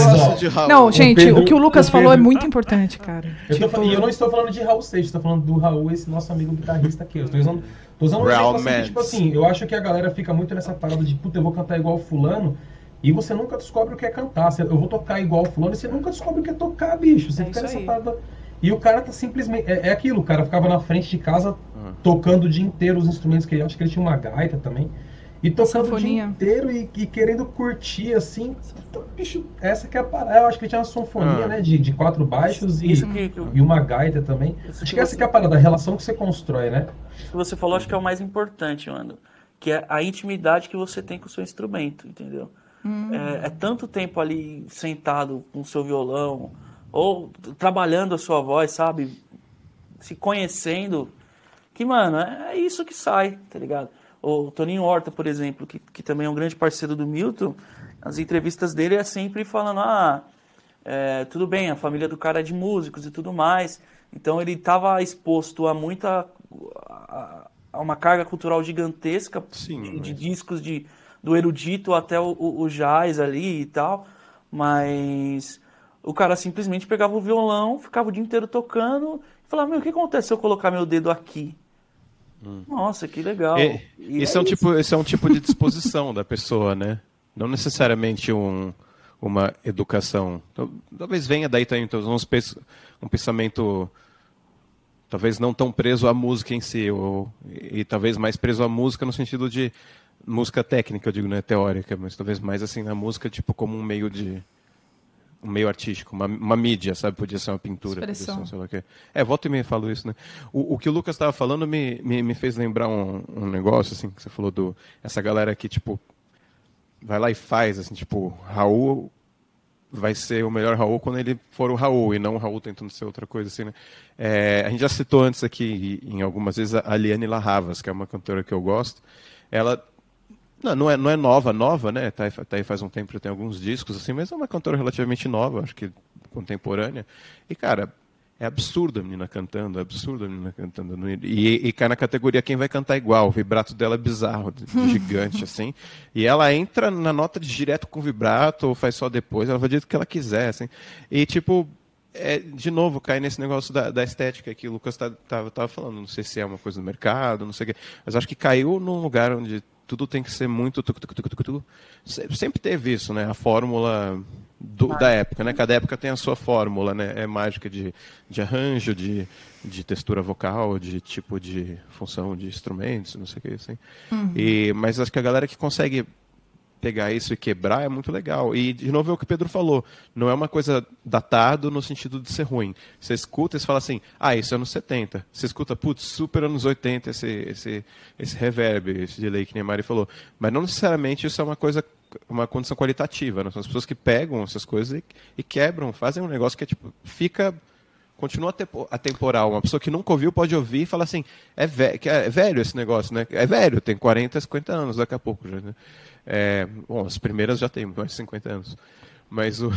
não, gente, Pedro- o que o Lucas o falou é muito importante, cara. Eu, Tipo, falando- e eu não estou falando de Raul Seixas, estou falando do Raul, esse nosso amigo guitarrista aqui. Eu estou usando, tô usando um exemplo assim, tipo assim, eu acho que a galera fica muito nessa parada de, puta, eu vou cantar igual o fulano, e você nunca descobre o que é cantar. Eu vou tocar igual o fulano, e você nunca descobre o que é tocar, bicho. Você É fica isso nessa aí. parada... E o cara tá simplesmente... É, é aquilo, o cara ficava na frente de casa Uhum. tocando o dia inteiro os instrumentos que ele... Acho que ele tinha uma gaita também. E tocando o dia inteiro e, e querendo curtir, assim. Então, bicho, essa que é a parada. Eu acho que ele tinha uma sinfonia, Ah. né? De, de quatro baixos e, Isso que, e uma gaita também. Isso Acho que que essa você- que é a parada, a relação que você constrói, né? que você falou, acho que é o mais importante, mano. Que é a intimidade que você tem com o seu instrumento, entendeu? É, é tanto tempo ali sentado com o seu violão, ou trabalhando a sua voz, sabe? Se conhecendo, que, mano, é, é isso que sai, tá ligado? O Toninho Horta, por exemplo, que, que também é um grande parceiro do Milton, as entrevistas dele é sempre falando, ah, é, tudo bem, a família do cara é de músicos e tudo mais, então ele estava exposto a muita a, a uma carga cultural gigantesca Sim, de, de mas- discos de do erudito até o, o, o jazz ali e tal, mas o cara simplesmente pegava o violão, ficava o dia inteiro tocando e falava, meu, o que acontece se eu colocar meu dedo aqui? Nossa, que legal. E- E isso, é um isso. tipo, isso é um tipo de disposição da pessoa, né? Não necessariamente um, uma educação. Então, talvez venha daí também então, uns pens- um pensamento talvez não tão preso à música em si, ou, e, talvez mais preso à música no sentido de música técnica, eu digo, não é teórica, mas talvez mais assim na música tipo como um meio de um meio artístico, uma, uma mídia, sabe? Podia ser uma pintura, podia ser Expressão. um sei lá o quê. É, volta e meia falo isso, né? O, o que o Lucas estava falando me, me, me fez lembrar um, um negócio, assim, que você falou do... Essa galera que, tipo, vai lá e faz, assim, tipo, Raul vai ser o melhor Raul quando ele for o Raul, e não o Raul tentando ser outra coisa, assim, né? É, a gente já citou antes aqui, em algumas vezes, a Liane Larravas, que é uma cantora que eu gosto. Ela não, não é, não é nova, nova, né? Tá, aí- tá aí faz um tempo, tem alguns discos, assim, mas é uma cantora relativamente nova, acho que contemporânea. E, cara, é absurdo a menina cantando, é absurdo a menina cantando. E, e cai na categoria quem vai cantar igual. O vibrato dela é bizarro, [laughs] gigante, assim. E ela entra na nota de direto com vibrato, ou faz só depois, ela vai do jeito que ela quiser, assim. E, tipo, é, de novo, cai nesse negócio da, da estética que o Lucas tá, tava, tava falando. Não sei se é uma coisa do mercado, não sei o quê. Mas acho que caiu num lugar onde tudo tem que ser muito. tuc, tuc, tuc, tuc, tuc. Se- Sempre teve isso, né? A fórmula do- da época, né? Cada época tem a sua fórmula, né? É mágica de, de arranjo, de, de textura vocal, de tipo de função de instrumentos, não sei o que assim. E, mas acho que a galera que consegue pegar isso e quebrar é muito legal. E, de novo, é o que o Pedro falou. Não é uma coisa datado no sentido de ser ruim. Você escuta e fala assim, ah, isso é anos 70. Você escuta, putz, super anos 80 esse, esse, esse reverb, esse delay que nem a Mari falou. Mas não necessariamente isso é uma coisa, uma condição qualitativa. Né? São as pessoas que pegam essas coisas e, e quebram, fazem um negócio que é tipo, fica continua atempo- atemporal. Uma pessoa que nunca ouviu pode ouvir e falar assim, é, ve é velho esse negócio, né? É velho, tem 40, 50 anos daqui a pouco já, né? É, bom, as primeiras já tem mais de 50 anos. Mas o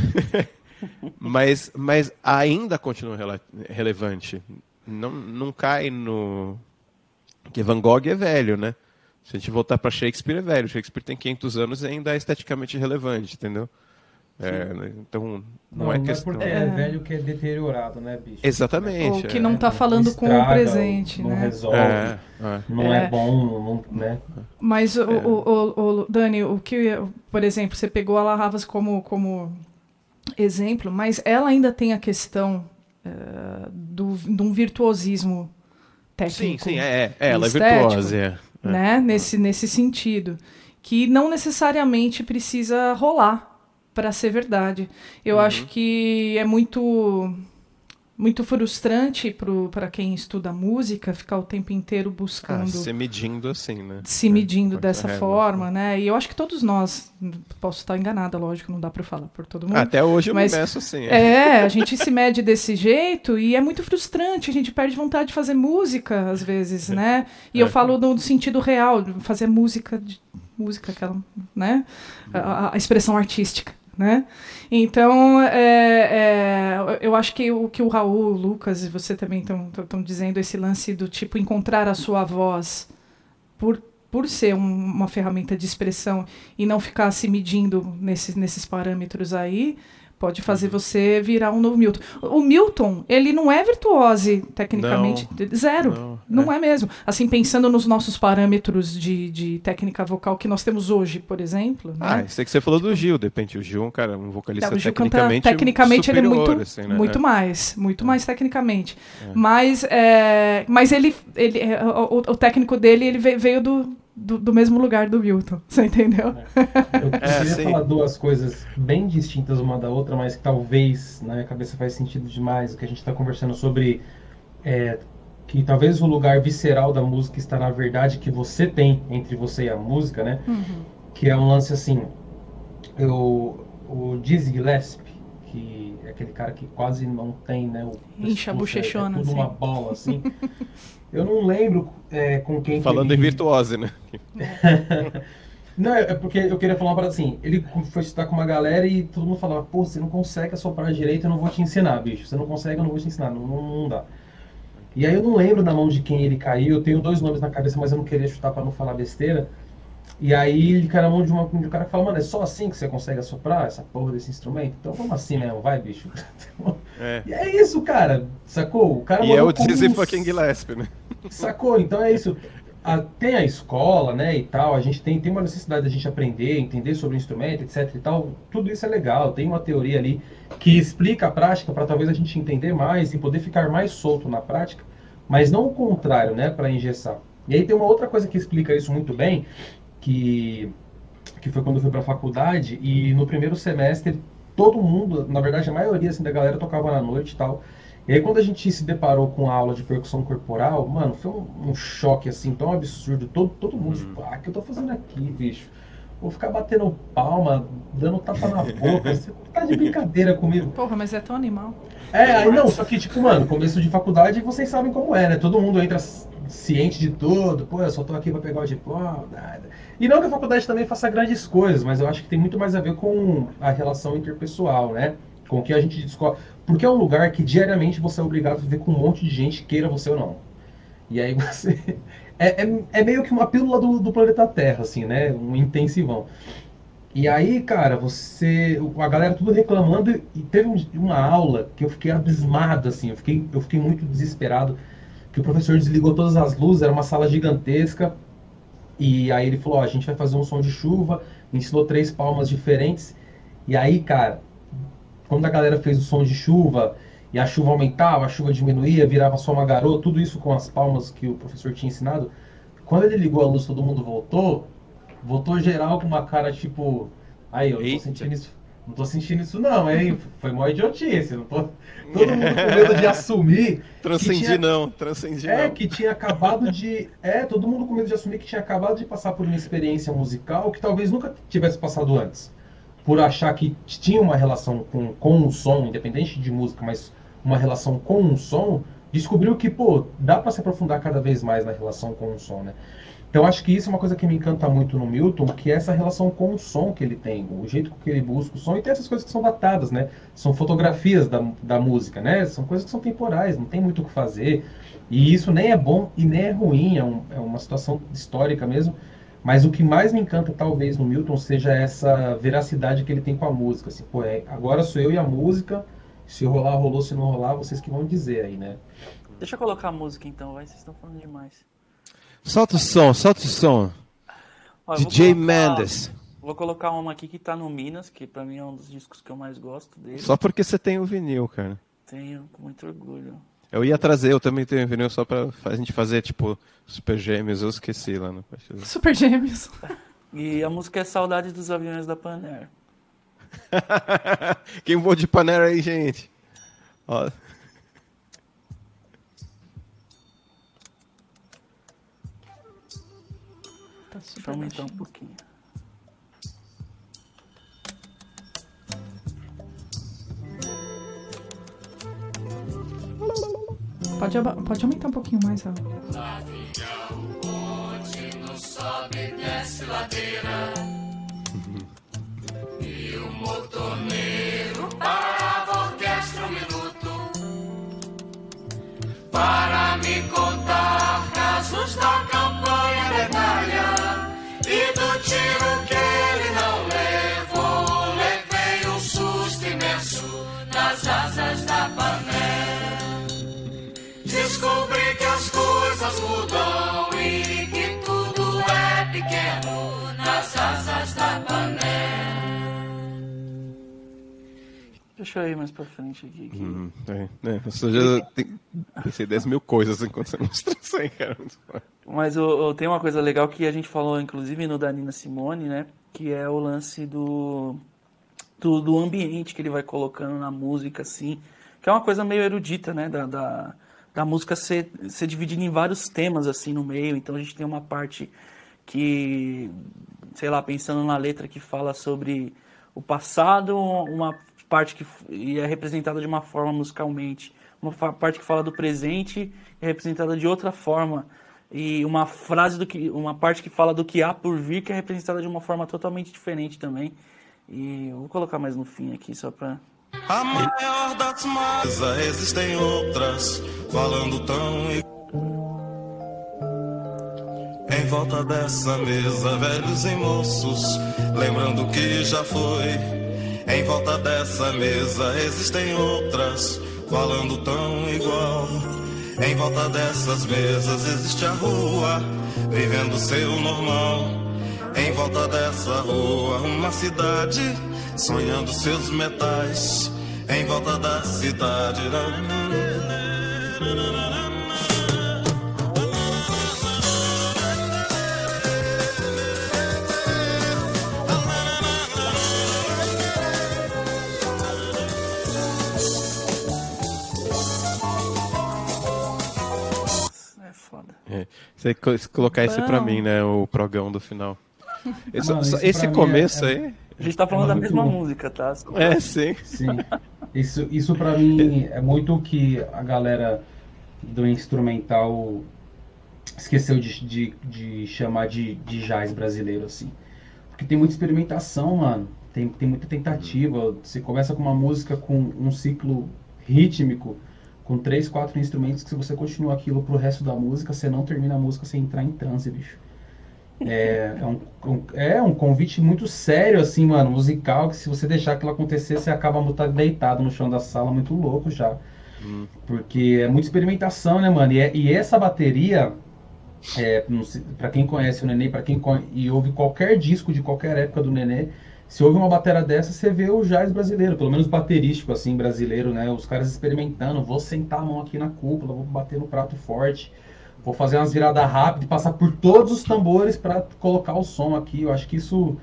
[laughs] mas, mas ainda continua rela- relevante. Não, não cai no que Van Gogh é velho, né? Se a gente voltar para Shakespeare é velho. Shakespeare tem 500 anos e ainda é esteticamente relevante, entendeu? É, né? então não, Não, é não é questão. porque é velho que é deteriorado, né, bicho? Exatamente. Ou que é. não está falando com o Estraga, presente, não né? resolve, É, é. não é, É. bom, não, né? Mas, o, o, o- o- Dani, o que, por exemplo, você pegou a La Havas como, como exemplo, mas ela ainda tem a questão eh, do, de um virtuosismo Sim, técnico. sim, é, é, ela é virtuosa. É. É. né? Nesse, nesse sentido. Que não necessariamente precisa rolar para ser verdade. Eu Uhum. acho que é muito muito frustrante para quem estuda música ficar o tempo inteiro Ah, buscando se medindo assim, né? se É, medindo com dessa essa forma, né? E eu acho que todos nós, posso estar enganada, lógico, não dá para falar por todo mundo. Até hoje eu Mas- me meço assim. é. É, a gente se mede desse jeito e é muito frustrante, a gente perde vontade de fazer música às vezes, né? E eu É. falo no sentido real, de fazer música, de- música aquela, né? A, a expressão artística, né? Então, é, é, eu acho que o que o Raul, o Lucas e você também estão dizendo esse lance do tipo encontrar a sua voz por por ser um- uma ferramenta de expressão e não ficar se medindo nesses, nesses parâmetros aí, pode fazer você virar um novo Milton. O Milton, ele não é virtuose tecnicamente, zero. Não, Não é. mesmo. Assim, pensando nos nossos parâmetros de, de técnica vocal que nós temos hoje, por exemplo. Ah, né? isso é que você falou do Gil, de repente. O Gil é um cara, um vocalista Não, o Gil canta- tecnicamente tecnicamente ele é superior, muito, assim, né? muito É. mais, muito mais tecnicamente. Mas, é, mas ele, ele é, o, o técnico dele ele ve- veio do, do, do mesmo lugar do Milton, [laughs] você entendeu? Eu, eu [laughs] É, queria sim. falar duas coisas bem distintas uma da outra, mas que talvez na minha cabeça faz sentido demais o que a gente está conversando sobre é, que talvez o lugar visceral da música está na verdade que você tem entre você e a música, né? Que é um lance assim, eu, o Dizzy Gillespie, que é aquele cara que quase não tem, né? O Incha a pescoço, é- bochechona, é tudo assim. uma bola assim. [laughs] Eu não lembro é, com quem que Falando em ele- virtuose, né? [laughs] não, é porque eu queria falar uma parada assim. Ele foi estudar com uma galera e todo mundo falava, pô, você não consegue assoprar direito, eu não vou te ensinar, bicho. Você não consegue, eu não vou te ensinar. Não, não, não dá. E aí eu não lembro da mão de quem ele caiu. Eu tenho dois nomes na cabeça, mas eu não queria chutar pra não falar besteira. E aí ele caiu na mão de, uma, de um cara que fala, mano, é só assim que você consegue assoprar essa porra desse instrumento? Então vamos assim mesmo, vai, bicho. [laughs] É. E é isso, cara. Sacou? O cara E é o Dizzy um- fucking Gillespie, né? Sacou? Então é isso. A- tem a escola, né, e tal, a gente tem, tem uma necessidade da gente aprender, entender sobre o instrumento, etc e tal. Tudo isso é legal, tem uma teoria ali que explica a prática para talvez a gente entender mais e poder ficar mais solto na prática, mas não o contrário, né, para engessar. E aí tem uma outra coisa que explica isso muito bem, que que foi quando eu fui para a faculdade e no primeiro semestre todo mundo, na verdade a maioria assim, da galera tocava na noite e tal. E aí quando a gente se deparou com a aula de percussão corporal, mano, foi um, um choque assim tão absurdo. Todo, todo mundo, tipo, ah, o que eu tô fazendo aqui, bicho? Vou ficar batendo palma, dando tapa na boca. Você tá de brincadeira comigo. Porra, mas é tão animal. É, aí não, só que, tipo, mano, começo de faculdade vocês sabem como é, né? Todo mundo entra ciente de tudo, pô, eu só tô aqui pra pegar o diploma, nada. E não que a faculdade também faça grandes coisas, mas eu acho que tem muito mais a ver com a relação interpessoal, né? Com que a gente descobre. Porque é um lugar que diariamente você é obrigado a viver com um monte de gente, queira você ou não. E aí você. [laughs] É, é, é meio que uma pílula do, do planeta Terra, assim, né? Um intensivão. E aí, cara, você. A galera tudo reclamando e teve um- uma aula que eu fiquei abismado, assim, eu fiquei, eu fiquei muito desesperado. Que o professor desligou todas as luzes, era uma sala gigantesca. E aí ele falou, a gente vai fazer um som de chuva, ensinou três palmas diferentes. E aí, cara, quando a galera fez o som de chuva, e a chuva aumentava, a chuva diminuía, virava só uma garota, tudo isso com as palmas que o professor tinha ensinado. Quando ele ligou a luz, todo mundo voltou, voltou geral com uma cara tipo, aí, eu não tô Eita. sentindo isso, não tô sentindo isso não, hein? [laughs] Foi mó idiotice, não tô... Todo mundo com medo de assumir Transcendi tinha- não, transcendi é, não. que tinha acabado de. É, todo mundo com medo de assumir que tinha acabado de passar por uma experiência musical que talvez nunca tivesse passado antes. Por achar que tinha uma relação com, com o som, independente de música, mas uma relação com um som, descobriu que, pô, dá pra se aprofundar cada vez mais na relação com o som, né? Então acho que isso é uma coisa que me encanta muito no Milton, que é essa relação com o som que ele tem, o jeito que ele busca o som, e tem essas coisas que são datadas, né? São fotografias da, da música, né? São coisas que são temporais, não tem muito o que fazer. E isso nem é bom e nem é ruim, é, um- é uma situação histórica mesmo. Mas o que mais me encanta, talvez, no Milton, seja essa veracidade que ele tem com a música. Assim, pô, é, agora sou eu e a música, se rolar, rolou, se não rolar, vocês que vão dizer aí, né? Deixa eu colocar a música então, vai, vocês estão falando demais. Solta o som, solta o som. Ó, vou DJ colocar- Mendes. Vou colocar uma aqui que tá no Minas, que pra mim é um dos discos que eu mais gosto dele. Só porque você tem o vinil, cara. Tenho com muito orgulho. Eu ia trazer, eu também tenho vinil só pra a gente fazer, tipo, Super Gêmeos, eu esqueci lá no partido. Super Gêmeos. [laughs] E a música é Saudade dos Aviões da Panair. [laughs] Quem voou de Panera aí, gente? Ó, Tá Deixa super eu aumentar um pouquinho. Pode, pode aumentar um pouquinho mais, ó. orquestra um minuto para me contar casos da campanha da Itália e do tiro que as coisas mudam e que tudo é pequeno nas asas da pané. Deixa eu ir mais pra frente aqui. que- hum, é, né, eu só já tem- pensei 10 mil coisas enquanto você mostrou isso aí, cara. Mas o, o- tem uma coisa legal que a gente falou, inclusive, no da Nina Simone, né? Que é o lance do, do, do ambiente que ele vai colocando na música, assim. Que é uma coisa meio erudita, né? Da, da, da música ser, ser dividida em vários temas, assim, no meio. Então a gente tem uma parte que, sei lá, pensando na letra que fala sobre o passado, uma parte que é representada de uma forma musicalmente, uma parte que fala do presente é representada de outra forma e uma frase do que uma parte que fala do que há por vir que é representada de uma forma totalmente diferente também. E eu vou colocar mais no fim aqui só pra A maior das mais existem outras falando tão Em volta dessa mesa, velhos e moços, lembrando que já foi. Em volta dessa mesa existem outras falando tão igual. Em volta dessas mesas existe a rua, vivendo seu normal. Em volta dessa rua, uma cidade, sonhando seus metais. Em volta da cidade. É foda. É. Você colocar esse pra mim, né? O progão do final. Esse, Mano, isso esse pra mim começo é- aí. A gente tá falando É da mesma bom. música, tá? É, sim. Sim. Isso, isso para mim é muito o que a galera do instrumental esqueceu de, de, de chamar de, de jazz brasileiro, assim. Porque tem muita experimentação, mano. Tem, tem muita tentativa. Você começa com uma música com um ciclo rítmico, com três, quatro instrumentos, que se você continua aquilo pro resto da música, você não termina a música sem entrar em transe, bicho. É, é, um, é um convite muito sério, assim, mano, musical, que se você deixar aquilo acontecer, você acaba mutar deitado no chão da sala, muito louco já. Porque é muita experimentação, né, mano? E, é- e essa bateria, é, pra quem conhece o Nenê, pra quem e ouve qualquer disco de qualquer época do Nenê, se ouve uma bateria dessa, você vê o jazz brasileiro, pelo menos baterístico, assim, brasileiro, né? Os caras experimentando, vou sentar a mão aqui na cúpula, vou bater no prato forte, vou fazer umas viradas rápidas, passar por todos os tambores para colocar o som aqui. Eu acho que isso,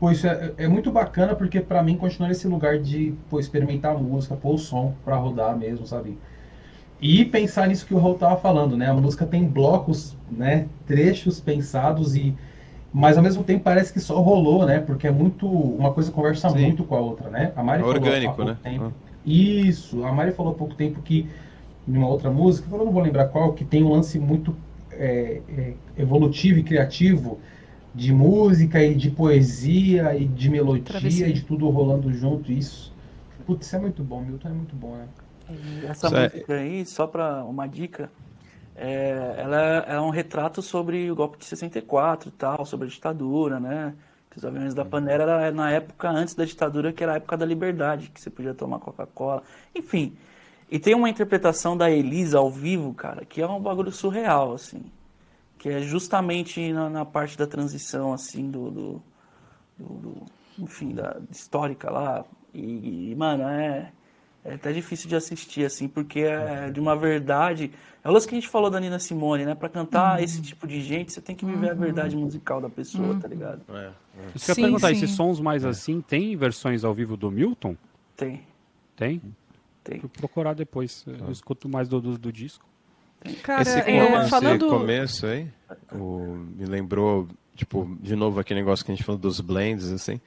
pô, isso é, é muito bacana porque para mim continua nesse lugar de pô, experimentar a música, pôr o som para rodar mesmo, sabe? E pensar nisso que o Raul tava falando, né? A música tem blocos, né? Trechos pensados e mas ao mesmo tempo parece que só rolou, né? Porque é muito uma coisa conversa Sim. muito com a outra, né? A Mari É falou há orgânico, pouco né? tempo- isso, a Mari falou há pouco tempo que em uma outra música, eu não vou lembrar qual, que tem um lance muito é, é, evolutivo e criativo de música e de poesia e de melodia Travessia. e de tudo rolando junto. Isso, putz, isso é muito bom. Milton é muito bom, né? E Essa Isso é- música aí, só pra uma dica, é, ela é um retrato sobre o golpe de 64 e tal, sobre a ditadura, né? Que os aviões da Panera era na época antes da ditadura, que era a época da liberdade, que você podia tomar Coca-Cola. Enfim. E tem uma interpretação da Elisa ao vivo, cara, que é um bagulho surreal, assim. Que é justamente na, na parte da transição, assim, do, do, do- do- enfim, da histórica lá. E, e, mano, é, é até difícil de assistir, assim, porque é de uma verdade. É o lance que a gente falou da Nina Simone, né? Pra cantar esse tipo de gente, você tem que viver a verdade musical da pessoa, tá ligado? É. Isso que eu Sim, ia perguntar, sim. esses sons mais assim, tem versões ao vivo do Milton? Tem, Tem? Tem. Vou procurar depois. Eu escuto mais do, do, do disco. Cara, esse, é, esse falando. começo aí, o- me lembrou, tipo, de novo aquele negócio que a gente falou dos blends, assim,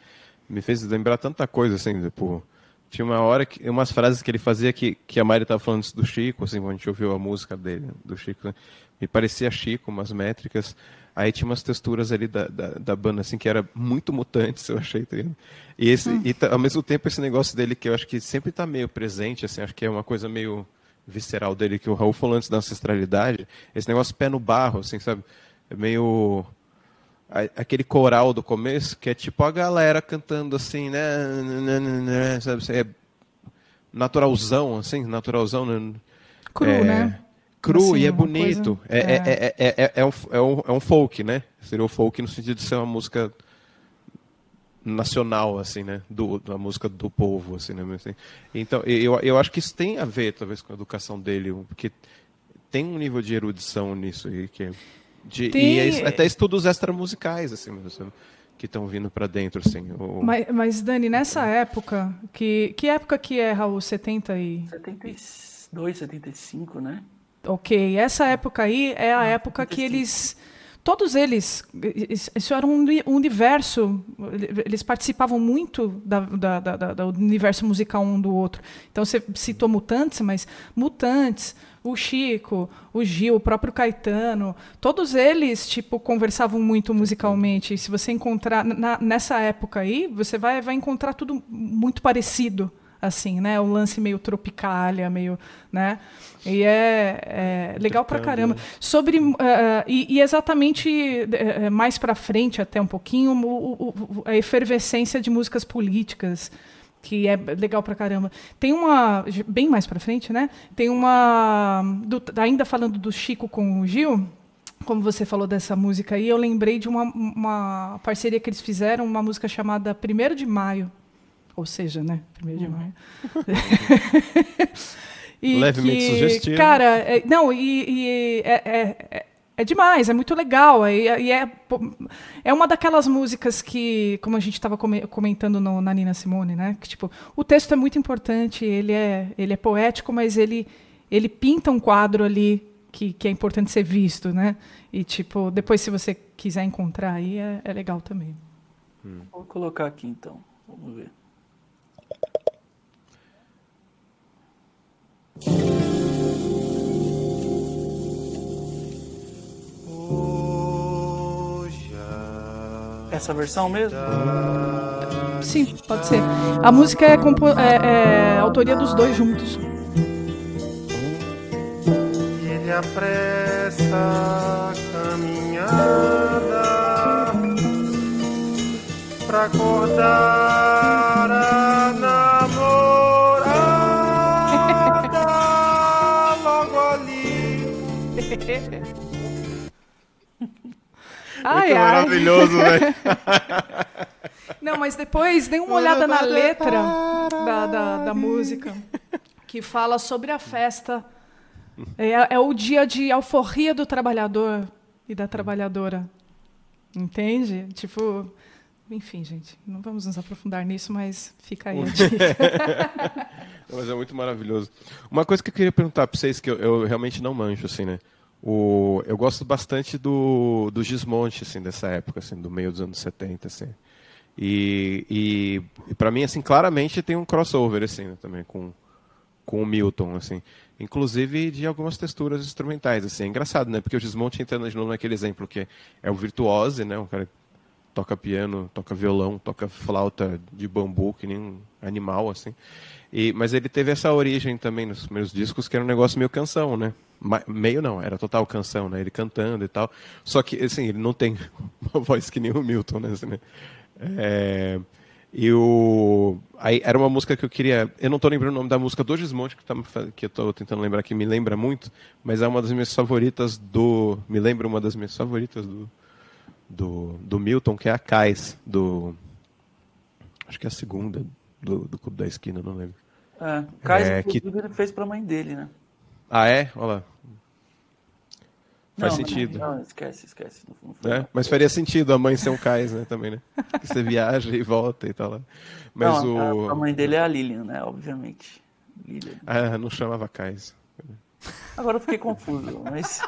me fez lembrar tanta coisa, assim, tipo, tinha uma hora, que, umas frases que ele fazia que, que a Mari tava falando isso do Chico, assim, quando a gente ouviu a música dele, do Chico, né? me parecia Chico, umas métricas, aí tinha umas texturas ali da, da, da banda, assim, que era muito mutantes, eu achei, tá? E, esse, e tá- ao mesmo tempo esse negócio dele que eu acho que sempre tá meio presente, assim, acho que é uma coisa meio visceral dele, que o Raul falou antes da ancestralidade, esse negócio pé no barro, assim, sabe? É meio. Aquele coral do começo, que é tipo a galera cantando assim, né? Sabe? assim, É naturalzão, assim, naturalzão. né? Cru, É, né? Cru Assim, e é bonito. coisa- É, é, é, é, é, é um, é, um, é um folk, né? Seria o folk no sentido de ser uma música nacional, assim, né? Do, da música do povo, assim, né? Assim. Então, eu, eu acho que isso tem a ver, talvez, com a educação dele, porque tem um nível de erudição nisso aí, que é de, Tem- e é- até estudos extramusicais, assim, mesmo, sabe? que estão vindo para dentro, assim. O, Mas, mas, Dani, nessa época, que, que época que é, Raul? 70 e... 72, 75, né? Ok, essa época aí é a época que 75. eles... Todos eles, is- isso era um uni- universo, eles participavam muito da- da- da- do universo musical um do outro. Então você citou Mutantes, mas Mutantes, o Chico, o Gil, o próprio Caetano, todos eles tipo conversavam muito musicalmente. E se você encontrar na- nessa época aí, você vai, vai encontrar tudo muito parecido assim, né? O lance meio tropicália, meio, né? E é, é legal pra caramba. Sobre eh, e, e exatamente eh, mais pra frente até um pouquinho o- o- a efervescência de músicas políticas que é legal pra caramba. Tem uma, bem mais pra frente, né? Tem uma, do- ainda falando do Chico com o Gil, como você falou dessa música aí, eu lembrei de uma, uma parceria que eles fizeram, uma música chamada Primeiro de Maio. Ou seja, né? Primeiro de maio. [laughs] E Levemente que, sugestivo. Cara, é- não, e, e é, é- é- é demais, é muito legal. E, e é, pô, é uma daquelas músicas que, como a gente estava comentando no- na Nina Simone, né? Que, tipo, o texto é muito importante, ele é, ele é poético, mas ele, ele pinta um quadro ali que, que é importante ser visto, né? E, tipo, depois, se você quiser encontrar aí, é, é legal também. Vou colocar aqui então. Vamos ver. Essa versão mesmo? Sim, pode ser. A música é, compo- é- é autoria dos dois juntos. Ele apressa a caminhada pra acordar Ai, Muito ai. maravilhoso, velho. [laughs] Não, mas depois dê uma olhada na letra da, da, da música, que fala sobre a festa. É, é o dia de alforria do trabalhador e da trabalhadora. Entende? Tipo. Enfim, gente, não vamos nos aprofundar nisso, mas fica aí a [laughs] dica. Mas é muito maravilhoso. Uma coisa que eu queria perguntar pra vocês, que eu, eu realmente não manjo, assim, né? O, eu gosto bastante do, do Gismonte, assim, dessa época, assim, do meio dos anos 70, assim. E, e, e para mim, assim, claramente tem um crossover, assim, né, também, com, com o Milton, assim. Inclusive de algumas texturas instrumentais, assim. É engraçado, né? Porque o Gismonte entrando de novo naquele exemplo que é o virtuose, né? O cara toca piano, toca violão, toca flauta de bambu, que nem um animal, assim. E, mas ele teve essa origem também nos primeiros discos, que era um negócio meio canção, né? Meio não, era total canção, né? Ele cantando e tal. Só que, assim, ele não tem [laughs] uma voz que nem o Milton, né? Assim, né? É, e o... Aí era uma música que eu queria... Eu não tô lembrando o nome da música do Gismonte, que, tá, que eu tô tentando lembrar, que me lembra muito, mas é uma das minhas favoritas do... Me lembra uma das minhas favoritas do, do, do Milton, que é a Cais, do... Acho que é a segunda do, do Clube da Esquina, não lembro. É, Kaiser, É, que- ele fez pra mãe dele, né? Ah, é? Olha lá. Faz Não, sentido. Não, esquece, esquece. Não, não não. Mas faria sentido a mãe ser um cais, né, também, né? [laughs] Que você viaja e volta e tal. Lá. Mas Não, a- o... a, mãe dele é a Lilian, né? Obviamente. Lilian. Ah, não chamava cais. Agora eu fiquei confuso, mas.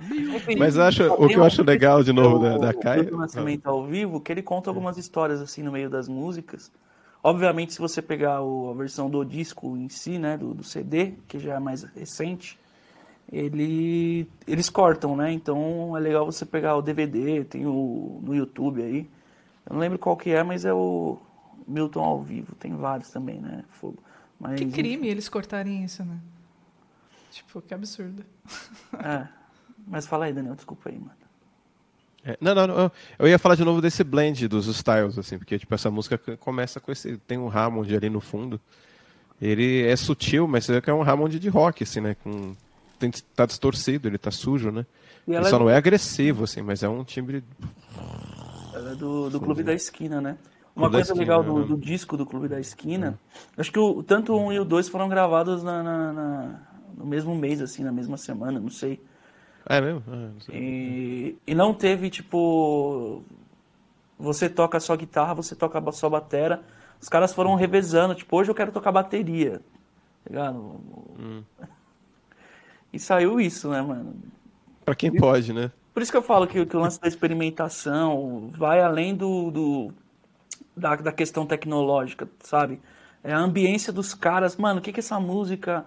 Enfim, Mas acho, o que eu acho legal, de novo, da, o- da o Caia... Milton Nascimento ao vivo, que ele conta algumas histórias assim no meio das músicas. Obviamente, se você pegar o- a versão do disco em si, né, do, do CD, que já é mais recente, ele, eles cortam, né? Então é legal você pegar o DVD, tem o no YouTube aí. Eu não lembro qual que é, mas é o Milton ao vivo. Tem vários também, né? Fogo. Mas, Que crime eles cortarem isso, né? Tipo, que absurdo. É. Mas fala aí, Daniel, desculpa aí, mano. É, não, não, não, eu- ia falar de novo desse blend dos styles, assim, porque tipo, essa música começa com esse. Tem um Hammond ali no fundo. Ele é sutil, mas você vê que é um Hammond de rock, assim, né? Com, tem, tá distorcido, ele tá sujo, né? E Ele ela só é- não é agressivo, assim, mas é um timbre. Ela é do, do Clube da Esquina, né? Uma Clube coisa Esquina, legal do, né? do disco do Clube da Esquina, acho que o, tanto o um e o dois foram gravados na, na- na- no mesmo mês, assim, na mesma semana, não sei. É mesmo? Ah, não. E, e não teve, tipo, você toca só guitarra, você toca só batera. Os caras foram revezando, tipo, hoje eu quero tocar bateria, tá ligado? E saiu isso, né, mano? Pra quem pode, né? Por isso que eu falo que, que o lance da experimentação vai além do, do- da, da questão tecnológica, sabe? É a ambiência dos caras. Mano, o que que essa música.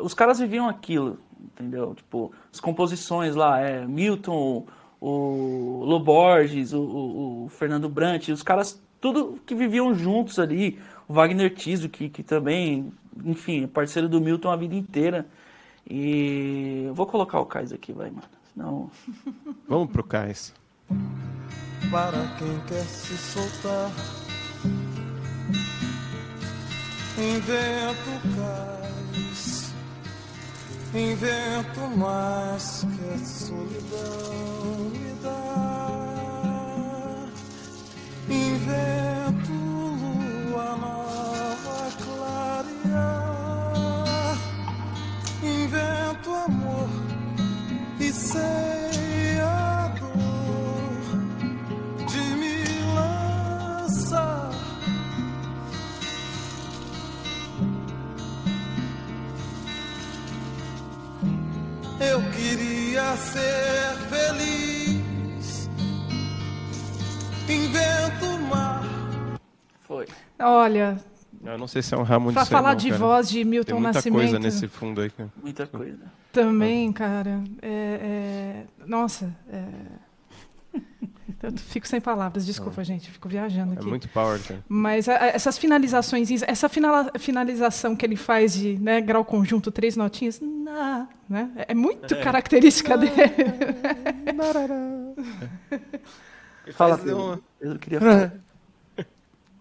Os caras viviam aquilo, entendeu? Tipo, as composições lá, é Milton, o Loborges, o, o, o Fernando Brant, os caras, tudo que viviam juntos ali. O Wagner Tiso, que, que também, enfim, é parceiro do Milton a vida inteira. E eu vou colocar o Cais aqui, vai, mano. Senão. [laughs] Vamos pro cais. Para quem quer se soltar Invento cais, invento mais que a solidão me dá. Invento lua nova clarear, invento amor e sei Eu queria ser feliz. Invento o mar. Foi. Olha, Eu não sei se é um ramo pra disso aí, falar não, de cara. voz de Tem Milton muita Nascimento. coisa nesse fundo aí. cara. Muita coisa. Também, cara. É, é- Nossa. é- Eu fico sem palavras, desculpa, gente. Fico viajando É aqui. muito power, cara. Mas a- essas finalizações, essa finala- finalização que ele faz de né, grau conjunto, três notinhas, na, né, é muito característica dele. Fala, uma- Eu queria falar.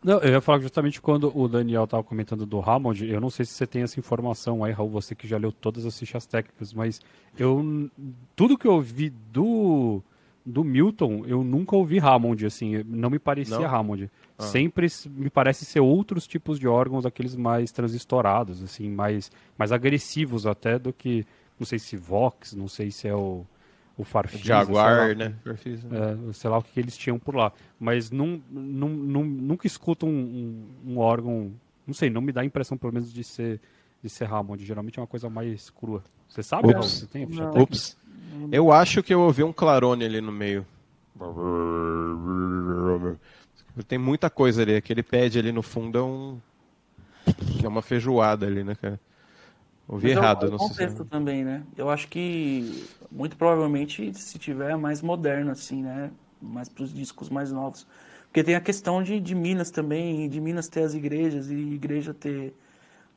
Não, eu ia falar justamente quando o Daniel estava comentando do Hammond, eu não sei se você tem essa informação aí, Raul, você que já leu todas as fichas técnicas, mas eu tudo que eu ouvi do do Milton, eu nunca ouvi Hammond, assim, não me parecia Não? Hammond. Sempre s- me parece ser outros tipos de órgãos, aqueles mais transistorados, assim, mais, mais agressivos até do que, não sei se Vox, não sei se é o, o Farfisa, lá. Jaguar, né? Né? É, sei lá o que, que eles tinham por lá. Mas num, num, num- nunca escuto um, um, um órgão. Não sei, não me dá a impressão, pelo menos, de ser, de ser Hammond. Geralmente é uma coisa mais crua. Você sabe, Ups. Você tem a ficha Não. técnica? Ups. Eu acho que eu ouvi um clarone ali no meio. Tem muita coisa ali. Aquele pad ali no fundo é um. É uma feijoada ali, né, cara? Ouvi Mas é errado, é não sei contexto se. também, né? Eu acho que muito provavelmente se tiver é mais moderno, assim, né? Mais para os discos mais novos. Porque tem a questão de, de Minas também, de Minas ter as igrejas e igreja ter.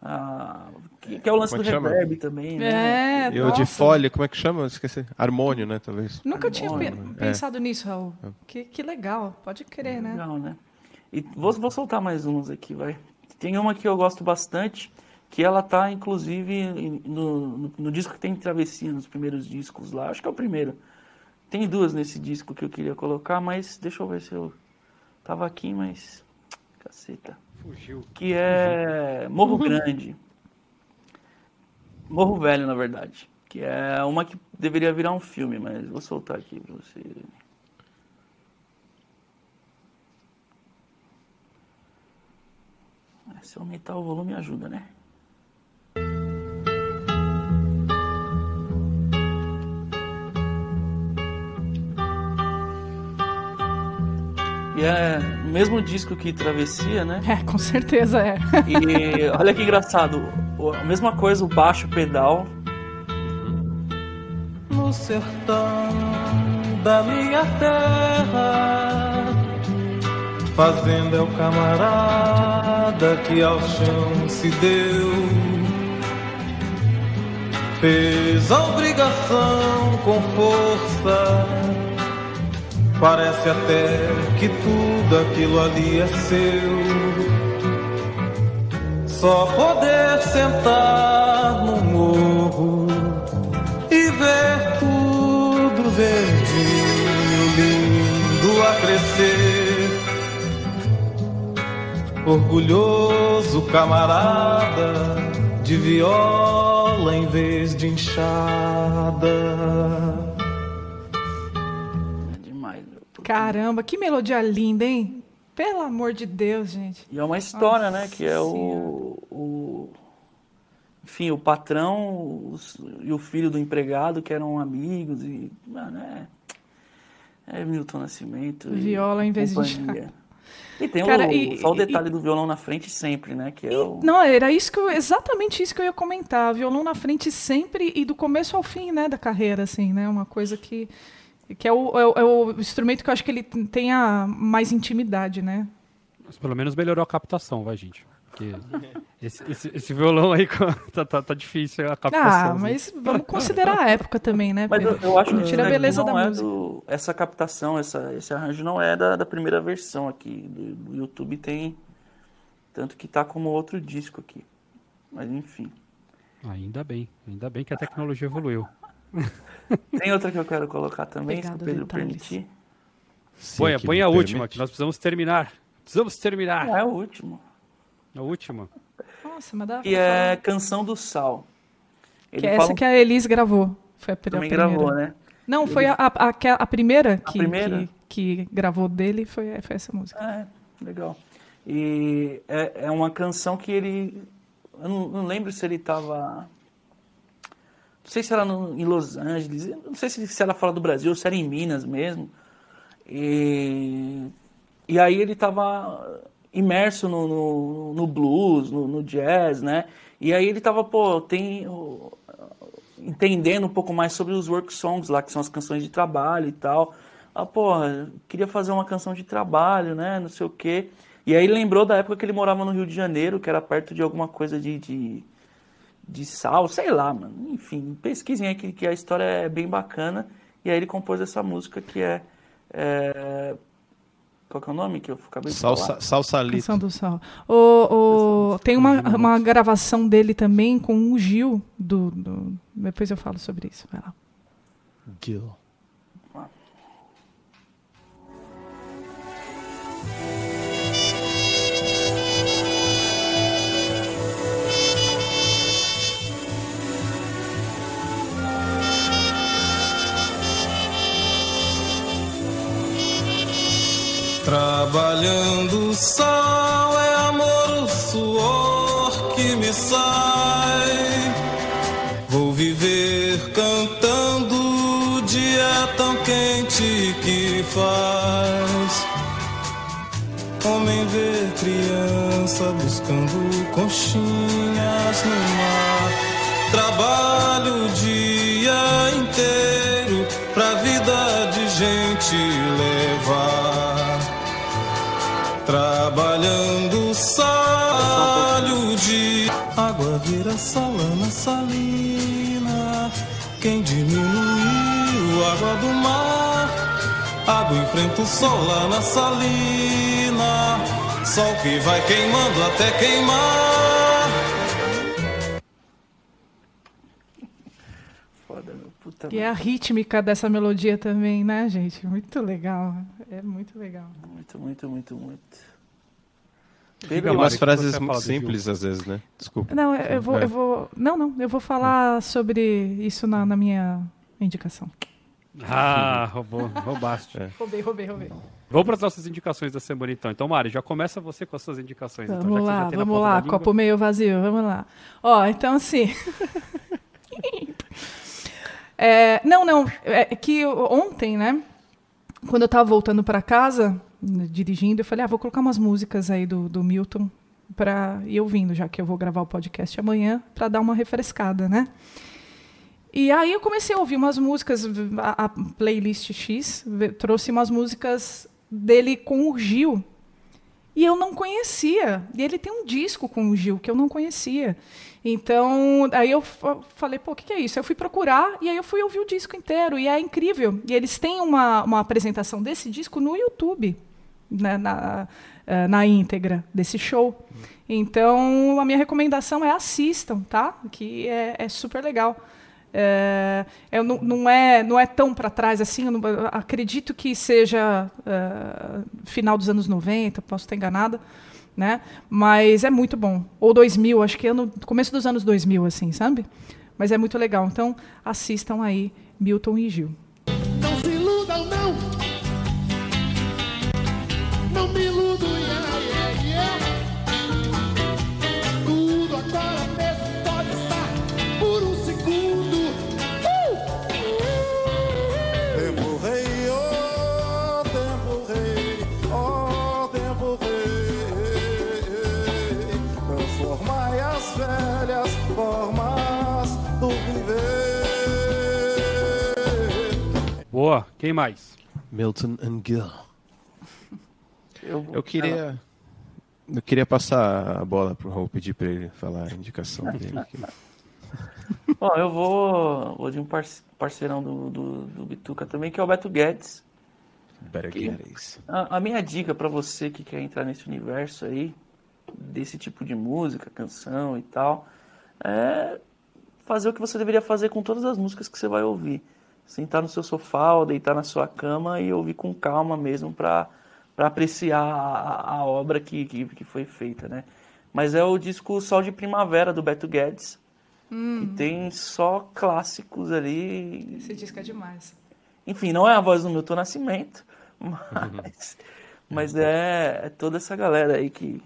A que, que é o lance Como é do chama? reverb também, né? É, E o de nossa. folha, como é que chama? Esqueci. Harmônio, né, talvez. Nunca tinha pe- Harmônio, é. pensado nisso, Raul. Que, que legal, pode crer, né? Legal, né? E vou, vou soltar mais umas aqui, vai. Tem uma que eu gosto bastante, que ela tá, inclusive, no, no, no disco que tem Travessia, nos primeiros discos lá. Acho que é o primeiro. Tem duas nesse disco que eu queria colocar, mas deixa eu ver se eu... Tava aqui, mas... Caceta. Fugiu. Que é Morro Grande. Morro Velho, na verdade. Que é uma que deveria virar um filme, mas vou soltar aqui pra você. É, Se aumentar o volume ajuda, né? E é mesmo disco que Travessia, né? É, com certeza é. E olha que engraçado, a mesma coisa, o baixo pedal. no sertão da minha terra. Fazenda é o camarada que ao chão se deu. Fez a obrigação com força. Parece até que tudo aquilo ali é seu. Só poder sentar no morro e ver tudo verdinho, lindo a crescer. Orgulhoso camarada de viola em vez de enxada. Caramba, que melodia linda, hein? Pelo amor de Deus, gente. E é uma história, né? Nossa Que é o, o. Enfim, o patrão os- e o filho do empregado que eram amigos e. Mano, é. É Milton Nascimento. e Viola em vez de companhia. E tem Cara, o, e- só o e- detalhe do violão na frente sempre, né? Que é o. Não, era isso que eu, exatamente isso que eu ia comentar. Violão na frente sempre e do começo ao fim, né, da carreira, assim, né? Uma coisa que que é o, é o, é o instrumento que eu acho que ele tem a mais intimidade, né? Mas pelo menos melhorou a captação, vai, gente. Porque esse, esse- esse violão aí [laughs] tá, tá, tá difícil a captação. Ah, assim. mas vamos considerar a época também, né? Mas eu, eu acho que tira a beleza não da é música. do- essa captação, essa, esse arranjo não é da, da primeira versão aqui. Do, do YouTube tem, Tanto que tá como outro disco aqui. Mas enfim. Ainda bem, ainda bem que a tecnologia evoluiu. [laughs] Tem outra que eu quero colocar também, se o Obrigado, Pedro detalhes. permitir. Se Põe, põe a permite. última, que nós precisamos terminar. Precisamos terminar. Ah, é o último. A última. Nossa, mas dá Que é Canção do Sal. Ele Que é fala essa que a Elis gravou. Foi a, pri- a também primeira. gravou, né? Não, foi a, a, a, a primeira, que, primeira? Que, que gravou dele, foi, foi essa música. Ah, é, legal. E é, é uma canção que ele. Eu não, não lembro se ele tava. Não sei se era no- em Los Angeles, não sei se, se era fora do Brasil, se era em Minas mesmo. E, e aí ele tava imerso no, no, no blues, no, no jazz, né? E aí ele tava, pô, tem. entendendo um pouco mais sobre os work songs lá, que são as canções de trabalho e tal. Ah, porra, queria fazer uma canção de trabalho, né? Não sei o quê. E aí ele lembrou da época que ele morava no Rio de Janeiro, que era perto de alguma coisa de, de, de sal, sei lá, mano. Enfim, pesquisem aí que, que a história é bem bacana. E aí ele compôs essa música que é. é, Qual que é o nome que eu acabei de falar? Salsa, salsalito. Canção do Sal. O, o, tem uma, uma gravação dele também com o Gil. Do, do- depois eu falo sobre isso. Vai lá. Gil. Trabalhando o sol é amor, o suor que me sai. Vou viver cantando o dia tão quente que faz. Homem vê criança buscando conchinhas no mar. Trabalho o dia inteiro pra vida de gente Trabalhando salho de água vira salana salina. Quem diminuiu a água do mar? Água enfrenta o sol lá na salina. Sol que vai queimando até queimar. Foda, meu. Puta E é a rítmica dessa melodia também, né, gente? Muito legal. É muito legal. Muito, muito, muito, muito. E Diga, umas frases muito simples às vezes, né? Desculpa. Não, eu, eu vou, É. eu vou. Não, não, eu vou falar sobre isso na, na minha indicação. Ah, roubou, roubaste. É. Roubei, roubei, roubei. Vamos para as nossas indicações da semana então. Então, Mari, já começa você com as suas indicações. então, já Vamos que você já lá, vamos lá, copo meio vazio, vamos lá. Ó, então assim. [laughs] [laughs] É, não, não, é que ontem, né, quando eu tava voltando para casa, né, dirigindo, eu falei, ah, vou colocar umas músicas aí do, do Milton para ir ouvindo, já que eu vou gravar o podcast amanhã, para dar uma refrescada, né? E aí eu comecei a ouvir umas músicas, a, a playlist X trouxe umas músicas dele com o Gil. E eu não conhecia. E ele tem um disco com o Gil que eu não conhecia. Então, aí eu fa- falei, pô, o que, que é isso? Eu fui procurar e aí eu fui ouvir o disco inteiro. E é incrível. E eles têm uma, uma apresentação desse disco no YouTube, né, na, eh, na íntegra desse show. Então, a minha recomendação é assistam, tá? Que é, é super legal. É, não, não é não é tão para trás assim. Eu, não- acredito que seja eh, final dos anos 90, posso estar enganada, né? Mas é muito bom. Ou 2000, acho que é no começo dos anos 2000, assim, sabe? Mas é muito legal. Então assistam aí Milton e Gil. Não se iludam, não. Não me iludo, yeah, quem mais? Milton and Gil. [laughs] Eu, Eu queria. Eu queria passar a bola pro Raul, pedir pra ele falar a indicação dele. [laughs] Ó, eu vou, vou de um parce- parceirão do, do, do Bituca também, que é o Beto Guedes. Better Que- get it. A, a minha dica pra você que quer entrar nesse universo aí desse tipo de música, canção e tal, é fazer o que você deveria fazer com todas as músicas que você vai ouvir. Sentar no seu sofá ou deitar na sua cama e ouvir com calma mesmo para apreciar a, a obra que, que, que foi feita, né? Mas é o disco Sol de Primavera, do Beto Guedes, que tem só clássicos ali. Esse disco é demais. Enfim, não é a voz do Milton Nascimento, [laughs] mas, [laughs] mas é, é toda essa galera aí que,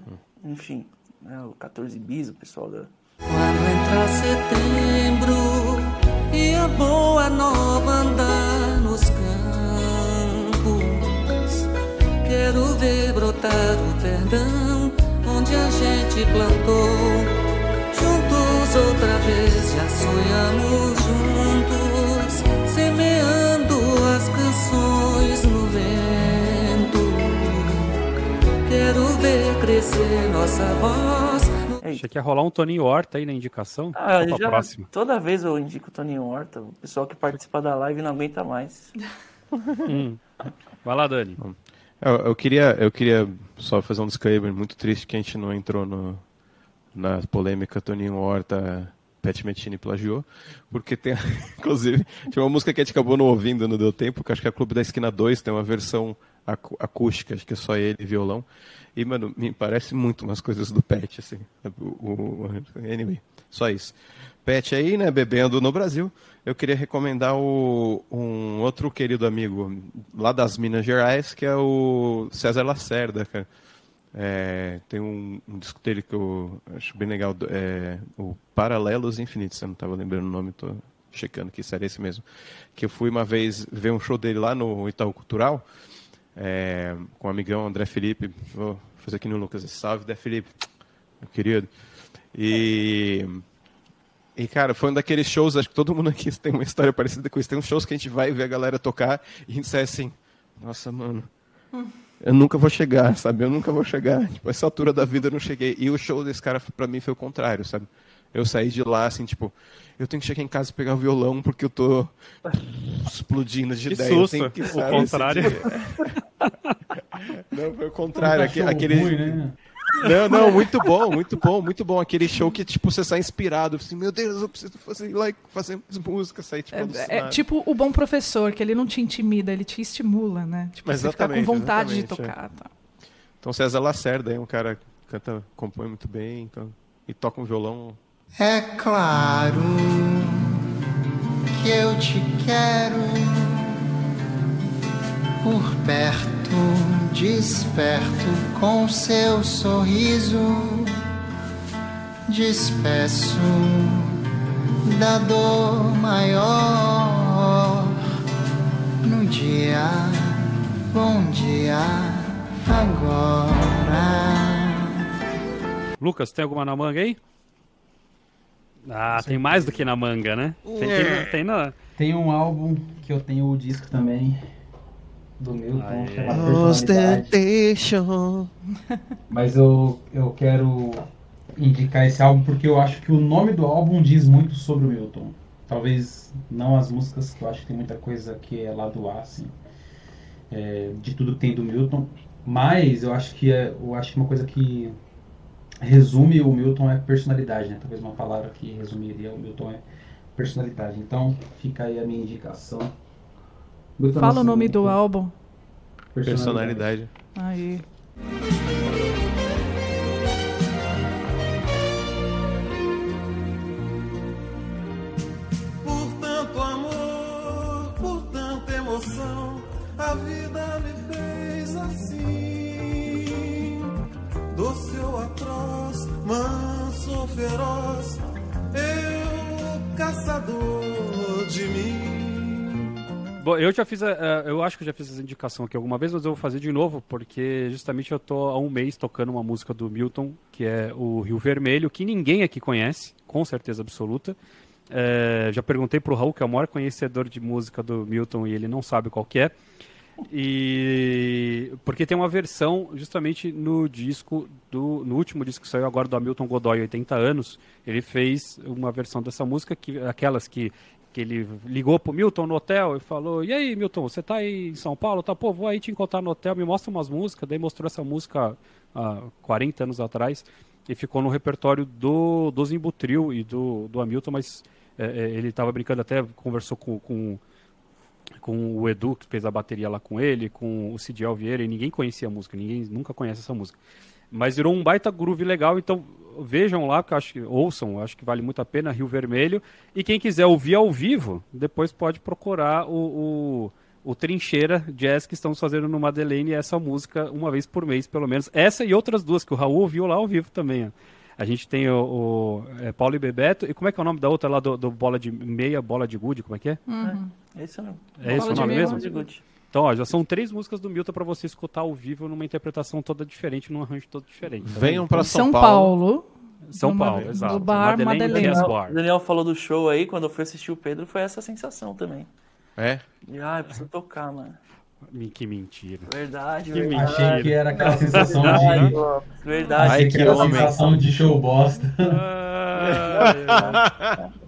enfim, né, o 14 Bis, o pessoal da, Quando entrar setembro e a boa nova andar nos campos, quero ver brotar o perdão onde a gente plantou. Juntos outra vez já sonhamos juntos, semeando as canções no vento. Quero ver crescer nossa voz. Achei que ia rolar um Toninho Horta aí na indicação. Ah, já, próxima. toda vez eu indico o Toninho Horta, o pessoal que participa da live não aguenta mais. [laughs] Hum. Vai lá, Dani. Eu, eu queria, eu queria só fazer um disclaimer muito triste que a gente não entrou no, na polêmica Toninho Horta, Pat Metini plagiou, porque tem, [laughs] inclusive, tinha uma música que a gente acabou não ouvindo, não deu tempo, que acho que é a Clube da Esquina 2 tem uma versão acústica, acho que é só ele e violão, e, mano, me parece muito umas coisas do Pat, assim, o, o- anyway, só isso. Pat aí, né, bebendo no Brasil, eu queria recomendar o, um outro querido amigo lá das Minas Gerais, que é o César Lacerda, cara. É, tem um, um disco dele que eu acho bem legal, é, o Paralelos Infinitos, eu não estava lembrando o nome, tô checando que se era esse mesmo. Que eu fui uma vez ver um show dele lá no Itaú Cultural, é, com o amigão André Felipe, vou fazer aqui no Lucas, salve, André Felipe, meu querido. E, e, cara, foi um daqueles shows, acho que todo mundo aqui tem uma história parecida com isso, tem uns shows que a gente vai ver a galera tocar e a gente sai assim, nossa, mano, eu nunca vou chegar, sabe? Eu nunca vou chegar. Tipo, essa altura da vida eu não cheguei. E o show desse cara, pra mim, foi o contrário, sabe? Eu saí de lá, assim, tipo, eu tenho que chegar em casa e pegar o violão porque eu tô explodindo de Que ideia. Eu susto. tenho que, O contrário. [laughs] Não, foi o contrário. aque- Cachorro aquele... ruim, né? Não, não, muito bom, muito bom, muito bom. Aquele show que, tipo, você sai inspirado. Assim, meu Deus, eu preciso fazer, like, fazer mais música, sair, tipo, É, é tipo o bom professor, que ele não te intimida, ele te estimula, né? Tipo, você fica com vontade de exatamente, é. tocar. tá. Então, César Lacerda é um cara que canta, compõe muito bem então, e toca um violão É claro que eu te quero por perto, desperto com seu sorriso, despeço da dor maior no dia, bom dia agora. Lucas, tem alguma na manga aí? Ah, tem mais do que na manga, né? Tem, tem, tem na... Tem um álbum que eu tenho o disco também do Milton, chamado Personalidade. Ostentation. [laughs] Mas eu, eu quero indicar esse álbum porque eu acho que o nome do álbum diz muito sobre o Milton. Talvez não as músicas, que eu acho que tem muita coisa que é lá do A, assim, é, de tudo que tem do Milton. Mas eu acho que é, eu acho que uma coisa que resume o Milton é personalidade, né? Talvez uma palavra que resumiria o Milton é personalidade. Então fica aí a minha indicação. Milton Fala o nome do álbum. Personalidade. Aí. Por tanto amor, por tanta emoção, a vida me fez assim. Doce ou atroz, manso feroz, eu caçador de mim. Bom, eu já fiz, a- a- eu acho que já fiz essa indicação aqui alguma vez, mas eu vou fazer de novo, porque justamente eu tô há um mês tocando uma música do Milton, que é o Rio Vermelho, que ninguém aqui conhece, com certeza absoluta. É, já perguntei pro Raul, que é o maior conhecedor de música do Milton, e ele não sabe qual que é. E porque tem uma versão justamente no disco do no último disco que saiu agora do Hamilton Godoy 80 anos, ele fez uma versão dessa música que aquelas que que ele ligou pro Milton no hotel e falou: "E aí, Milton, você tá aí em São Paulo? Tá, pô, vou aí te encontrar no hotel, me mostra umas músicas". Daí mostrou essa música há 40 anos atrás, e ficou no repertório do, do Zimbutril e do, do Hamilton, mas é, é, ele estava brincando até, conversou com, com, com o Edu, que fez a bateria lá com ele, com o Cidiel Vieira, e ninguém conhecia a música, ninguém nunca conhece essa música. Mas virou um baita groove legal, então vejam lá, que eu acho que ouçam, acho que vale muito a pena, Rio Vermelho. E quem quiser ouvir ao vivo, depois pode procurar o, o, o Trincheira Jazz que estamos fazendo no Madeleine, essa música uma vez por mês, pelo menos. Essa e outras duas, que o Raul ouviu lá ao vivo também. ó. A gente tem o, o é, Paulo e Bebeto, e como é que é o nome da outra lá do, do bola de meia, bola de gude, como é que é? É isso mesmo. É o nome meia, mesmo? Então, ó, já são três músicas do Milton para você escutar ao vivo numa interpretação toda diferente, num arranjo todo diferente. tá Venham para São, São, Paulo. São no Paulo, Ma- exato. No bar Madeleine. O Bar. Daniel falou do show aí, quando eu fui assistir o Pedro, foi essa sensação também. É? E, ah, eu preciso tocar, mano. Que mentira. Verdade, Que verdade. Achei que era aquela sensação Verdade, de. Lopes, verdade. Ai, que homem. sensação de show bosta. [laughs]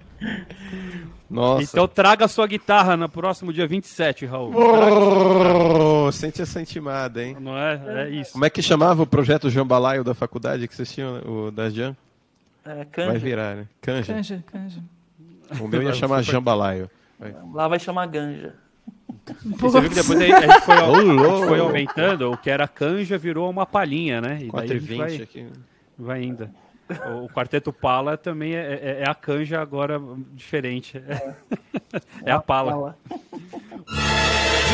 Nossa. Então traga a sua guitarra no próximo dia 27, Raul. Oh, sente essa intimada, hein? Não é? É isso. Como é que chamava o projeto Jambalaio da faculdade que vocês tinham, o da Jam? É, Vai canja. virar, né? Canja. Canja, canja. O meu ia [laughs] chamar Jambalaio. Lá vai chamar ganja. Você viu que depois a gente, a gente foi, a gente foi aumentando, o que era canja virou uma palhinha, né? E daí a gente 4,20 vai, aqui. vai ainda. O, o Quarteto Pala também é, é- é a canja agora diferente. É, [laughs] a pala. De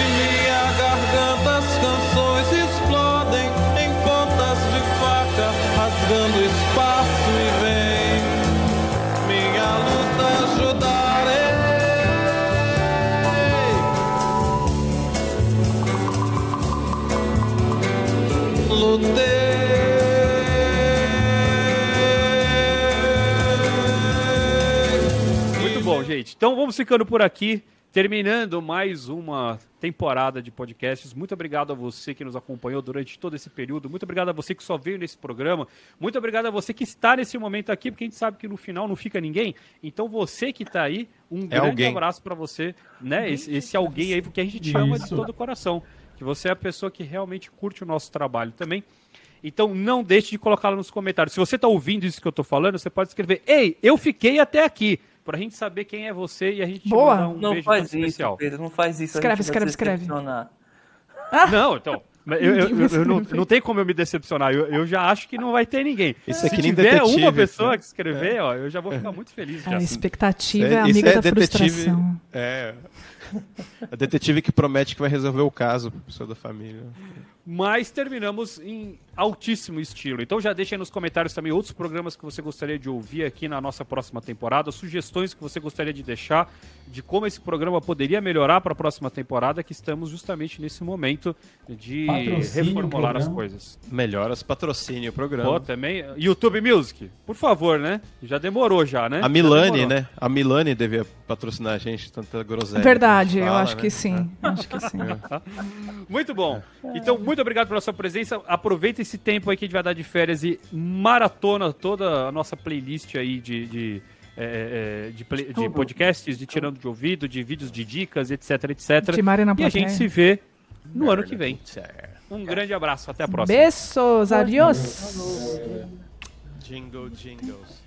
minha garganta gente. Então vamos ficando por aqui, terminando mais uma temporada de podcasts. Muito obrigado a você que nos acompanhou durante todo esse período. Muito obrigado a você que só veio nesse programa. Muito obrigado a você que está nesse momento aqui, porque a gente sabe que no final não fica ninguém. Então você que está aí, um grande alguém. abraço para você, né? Esse, esse alguém aí, porque a gente te ama de todo o coração. Que você é a pessoa que realmente curte o nosso trabalho também. Então não deixe de colocá-lo nos comentários. Se você está ouvindo isso que eu estou falando, você pode escrever: Ei, eu fiquei até aqui. Pra gente saber quem é você e a gente te Boa. mandar um Não beijo faz isso, especial. Pedro, não faz isso. a Escreve, escreve, escreve. decepcionar. Não, então. Eu, eu- eu- eu não, [laughs] não tem como eu me decepcionar. Eu, eu já acho que não vai ter ninguém. Isso é Se tiver detetive, uma pessoa né? que escrever, ó, eu já vou ficar muito feliz. já. A expectativa é, é- amiga isso é da detetive- frustração. É. [laughs] A detetive que promete que vai resolver o caso, pessoa da família. Mas terminamos em altíssimo estilo. Então já deixa aí nos comentários também outros programas que você gostaria de ouvir aqui na nossa próxima temporada, sugestões que você gostaria de deixar de como esse programa poderia melhorar para a próxima temporada, que estamos justamente nesse momento de Patrocine o reformular as coisas. Melhoras, patrocínio o programa. Pô, também. YouTube Music, por favor, né? Já demorou já, né? A Milani, né? A Milani devia patrocinar a gente, tanta groselha. Verdade, que a gente eu fala, acho né? que sim. Acho que sim. [laughs] Muito bom. Então, muito obrigado pela sua presença. Aproveita esse tempo aí que a gente vai dar de férias e maratona toda a nossa playlist aí de, de, é, é, de, play- de podcasts, de tirando de ouvido, de vídeos de dicas, etc, etc. De Marina E a gente se vê no ano que vem. Um grande abraço. Até a próxima. Besos, adiós. Jingle, jingles.